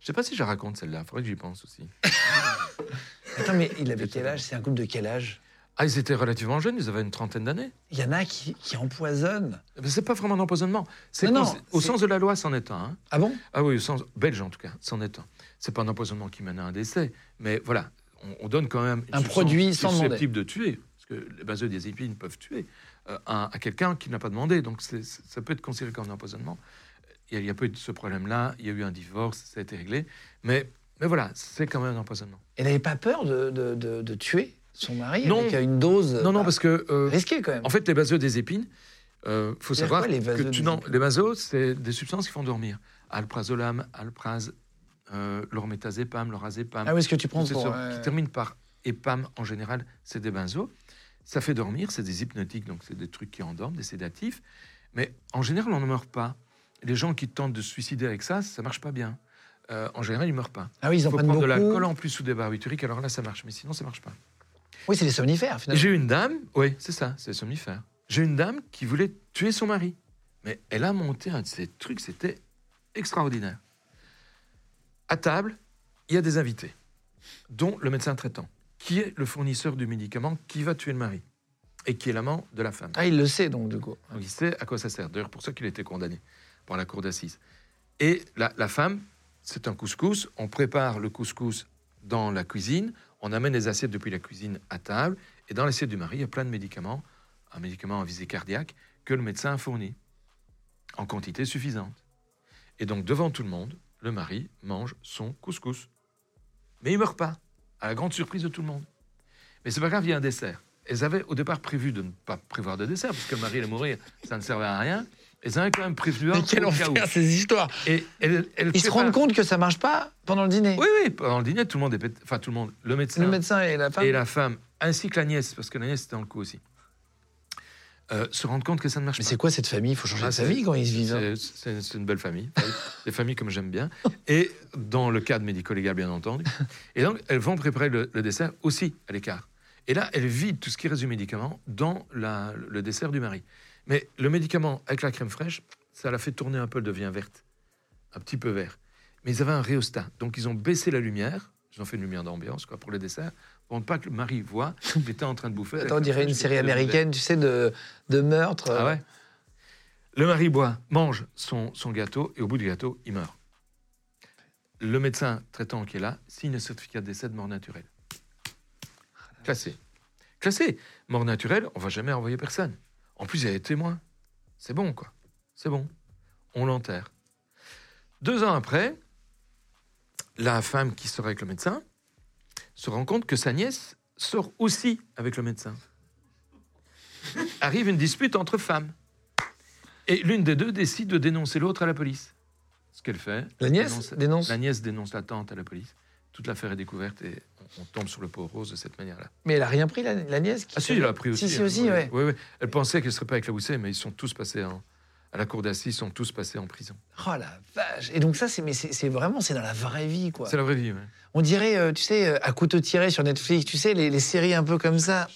Je sais pas si je la raconte celle-là, faudrait que j'y pense aussi. Attends, mais il avait quel âge? C'est un couple de quel âge? Ah, ils étaient relativement jeunes, ils avaient une trentaine d'années. Il y en a qui, qui empoisonnent. Mais c'est pas vraiment un empoisonnement. C'est Non, au sens de la loi, c'en est un. hein. Ah bon? Ah oui, au sens belge en tout cas, c'en est un. C'est pas un empoisonnement qui mène à un décès, mais voilà, on, on donne quand même Un produit sans demander. susceptible de tuer, parce que les benzodiazépines peuvent tuer euh, à, à quelqu'un qui n'a pas demandé, donc c'est- c'est- ça peut être considéré comme un empoisonnement. Il n'y a, pas eu ce problème-là, il y a eu un divorce, ça a été réglé, mais, mais voilà, c'est quand même un empoisonnement. Elle n'avait pas peur de, de, de- de tuer? Son mari Non. avec une dose non, non, bah, parce que euh, risquée quand même. en fait, les benzodiazépines, il faut C'est-à-dire savoir quoi, les que tu, non, les benzos, c'est des substances qui font dormir. Alprazolam, alpraz, euh, l'ormétazépam, l'orazépam. ah oui, ce que tu prends pour... euh, qui termine par EPAM en général, c'est des benzos. Ça fait dormir, c'est des hypnotiques, donc c'est des trucs qui endorment, des sédatifs. Mais en général, on ne meurt pas. Les gens qui tentent de se suicider avec ça, ça marche pas bien. Euh, en général, ils meurent pas. Ah oui, ils Il en faut prennent prendre beaucoup. de l'alcool en plus ou des barbituriques, alors là, ça marche. Mais sinon, ça marche pas. Oui, c'est des somnifères finalement. J'ai une dame, oui, c'est ça, c'est somnifère. J'ai une dame qui voulait tuer son mari. Mais elle a monté un de ces trucs, c'était extraordinaire. À table, il y a des invités, dont le médecin traitant, qui est le fournisseur du médicament qui va tuer le mari et qui est l'amant de la femme. Ah, il le sait donc du coup. Donc il sait à quoi ça sert. D'ailleurs, pour ça qu'il a été condamné par la cour d'assises. Et la, la femme, c'est un couscous. On prépare le couscous dans la cuisine. On amène les assiettes depuis la cuisine à table. Et dans l'assiette du mari, il y a plein de médicaments, un médicament à visée cardiaque, que le médecin a fourni en quantité suffisante. Et donc, devant tout le monde, le mari mange son couscous. Mais il meurt pas, à la grande surprise de tout le monde. Mais c'est pas grave, il y a un dessert. Elles avaient au départ prévu de ne pas prévoir de dessert, parce que le mari allait mourir, ça ne servait à rien. Elles avaient quand même prévu un Mais quel enfer ces histoires Et Ils se rendent compte que ça marche pas pendant le dîner. Oui, oui, pendant le dîner, tout le monde est pété- Enfin, tout le monde, le médecin, Le médecin et la femme. et la femme, ainsi que la nièce, parce que la nièce était dans le coup aussi. euh, se rendre compte que ça ne marche Mais pas. c'est quoi cette famille? Il faut changer Ah, de c'est- famille quand ils se vivent. hein. C'est- une belle famille, des familles comme j'aime bien. Et dans le cadre médico-légal, bien entendu. Et donc, elles vont préparer le, le dessert aussi à l'écart. Et là, elles vident tout ce qui reste du médicament dans la- le dessert du mari. Mais le médicament avec la crème fraîche, ça l'a fait tourner un peu, elle devient verte, un petit peu vert. Mais ils avaient un rhéostat, donc ils ont baissé la lumière. Ils ont fait une lumière d'ambiance quoi pour le dessert, pour ne pas que le mari voit qu'il était en train de bouffer. Attends, on dirait une série américaine, tu sais, de, de meurtre. ah ouais Le mari boit, mange son, son gâteau et au bout du gâteau, il meurt. Le médecin traitant qui est là signe le certificat de décès de mort naturelle. Classé. Classé. Mort naturelle, on va jamais envoyer personne. En plus, il y a des témoins. C'est bon, quoi. C'est bon. On l'enterre. Deux ans après, la femme qui sort avec le médecin se rend compte que sa nièce sort aussi avec le médecin arrive une dispute entre femmes. Et l'une des deux décide de dénoncer l'autre à la police. Ce qu'elle fait. La nièce dénonce- dénonce. La nièce dénonce la tante à la police. Toute l'affaire est découverte et on, tombe sur le pauvre rose de cette manière-là. Mais elle a rien pris, la, la nièce qui Ah si, elle a pris aussi. Si, si, hein. aussi, Oui, ouais. oui, oui. Elle pensait qu'elle ne serait pas éclaboussée, mais ils sont tous passés en- à la cour d'assises, ils sont tous passés en prison. Oh la vache Et donc ça, c'est mais c'est c'est vraiment, c'est dans la vraie vie, quoi. C'est la vraie vie. ouais. On dirait, euh, tu sais, euh, à couteau tiré sur Netflix, tu sais, les, les séries un peu comme ça.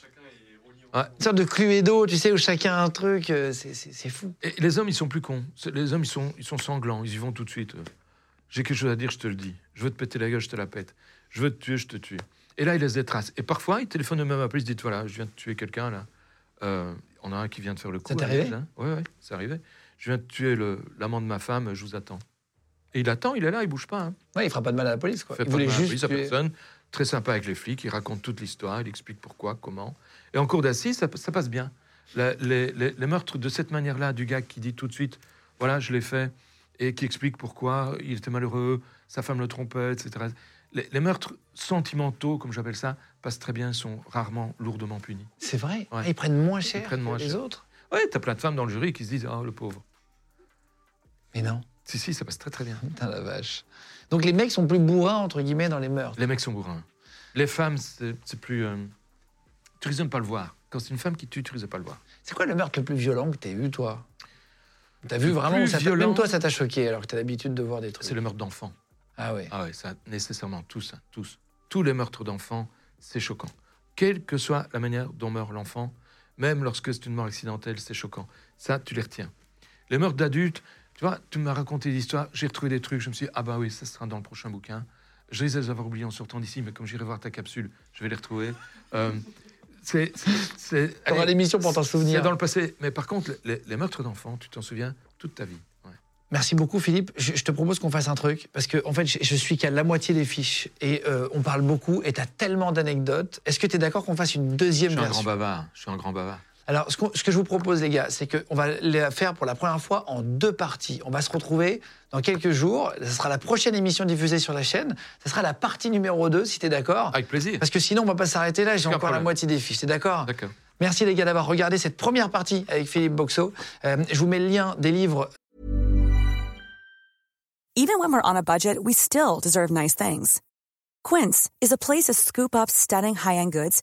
Ouais. Une sorte de Cluedo, tu sais, où chacun a un truc, euh, c'est- c'est c'est fou. Et les hommes, ils sont plus cons. Les hommes, ils sont, ils sont sanglants. Ils y vont tout de suite. J'ai quelque chose à dire, je te le dis. Je veux te péter la gueule, je te la pète. Je veux te tuer, je te tue. Et là, ils laissent des traces. Et parfois, ils téléphonent eux-mêmes à la police, disent voilà, je viens de tuer quelqu'un là. Euh, on a un qui vient de faire le coup. Ça t'est arrivé Liège, là. Ouais, c'est arrivé. Je viens de tuer l'amant de ma femme, je vous attends. Et il attend, il est là, il bouge pas. Hein. Ouais, il fera pas de mal à la police, quoi. Fait Il pas voulait juste. police tuer- personne. Très sympa avec les flics, il raconte toute l'histoire, il explique pourquoi, comment. Et en cours d'assises, ça, ça passe bien. La- les, les- les meurtres de cette manière-là, du gars qui dit tout de suite, voilà, je l'ai fait, et qui explique pourquoi il était malheureux, sa femme le trompait, etc. Les, les meurtres sentimentaux, comme j'appelle ça, passent très bien, sont rarement lourdement punis. C'est vrai? Ouais. Ah, Ils prennent moins cher prennent moins que les cher. autres? Ouais, t'as plein de femmes dans le jury qui se disent, oh, le pauvre. Mais non, Si, si, ça passe très très bien. putain la vache. Donc les mecs sont plus bourrins, entre guillemets, dans les meurtres. Les mecs sont bourrins. Les femmes, c'est plus. euh, Tu risques de ne pas le voir. Quand c'est une femme qui tue, tu risques de pas le voir. C'est quoi le meurtre le plus violent que t'aies vu, toi? T'as vu vraiment plus ça violent Même toi, ça t'a choqué, alors que t'as l'habitude de voir des trucs. C'est le meurtre d'enfants. Ah ouais. Ah ouais, ça, nécessairement, tous, tous. Tous les meurtres d'enfants, c'est choquant. Quelle que soit la manière dont meurt l'enfant, même lorsque c'est une mort accidentelle, c'est choquant. Ça, tu les retiens. Les meurtres d'adultes, tu vois, tu m'as raconté des histoires, j'ai retrouvé des trucs, je me suis dit, ah bah oui, ça sera dans le prochain bouquin. Je les avoir oubliés en sortant d'ici, mais comme j'irai voir ta capsule, je vais les retrouver. Euh, c'est. c'est- c'est- T'auras l'émission pour t'en souvenir. C'est dans le passé. Mais par contre, les, les meurtres d'enfants, tu t'en souviens toute ta vie. Ouais. Merci beaucoup, Philippe. Je, je te propose qu'on fasse un truc, parce que en fait, je, je suis qu'à la moitié des fiches, et euh, on parle beaucoup, et t'as tellement d'anecdotes. Est-ce que t'es d'accord qu'on fasse une deuxième Je suis un grand bavard. Je suis un grand bavard. Alors, ce, que je vous propose, les gars, c'est qu'on va la faire pour la première fois en deux parties. On va se retrouver dans quelques jours. Ce sera la prochaine émission diffusée sur la chaîne. Ce sera la partie numéro 2, si t'es d'accord. Avec plaisir. Parce que sinon, on va pas s'arrêter là. J'ai encore la moitié des fiches. T'es d'accord? D'accord. Merci, les gars, d'avoir regardé cette première partie avec Philippe Boxo. Euh, je vous mets le lien des livres Even when we're on a budget, we still deserve nice things. Quince is a place to scoop up stunning high-end goods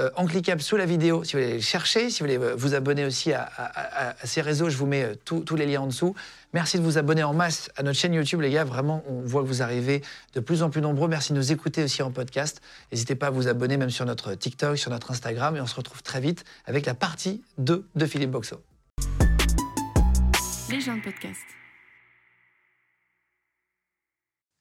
Euh, en cliquable sous la vidéo si vous voulez les chercher, si vous voulez euh, vous abonner aussi à, ces réseaux. Je vous mets euh, tous tous les liens en dessous. Merci de vous abonner en masse à notre chaîne YouTube, les gars. Vraiment, on voit que vous arrivez de plus en plus nombreux. Merci de nous écouter aussi en podcast. N'hésitez pas à vous abonner même sur notre TikTok, sur notre Instagram. Et on se retrouve très vite avec la partie 2 de Philippe Boxo. Les gens de podcast.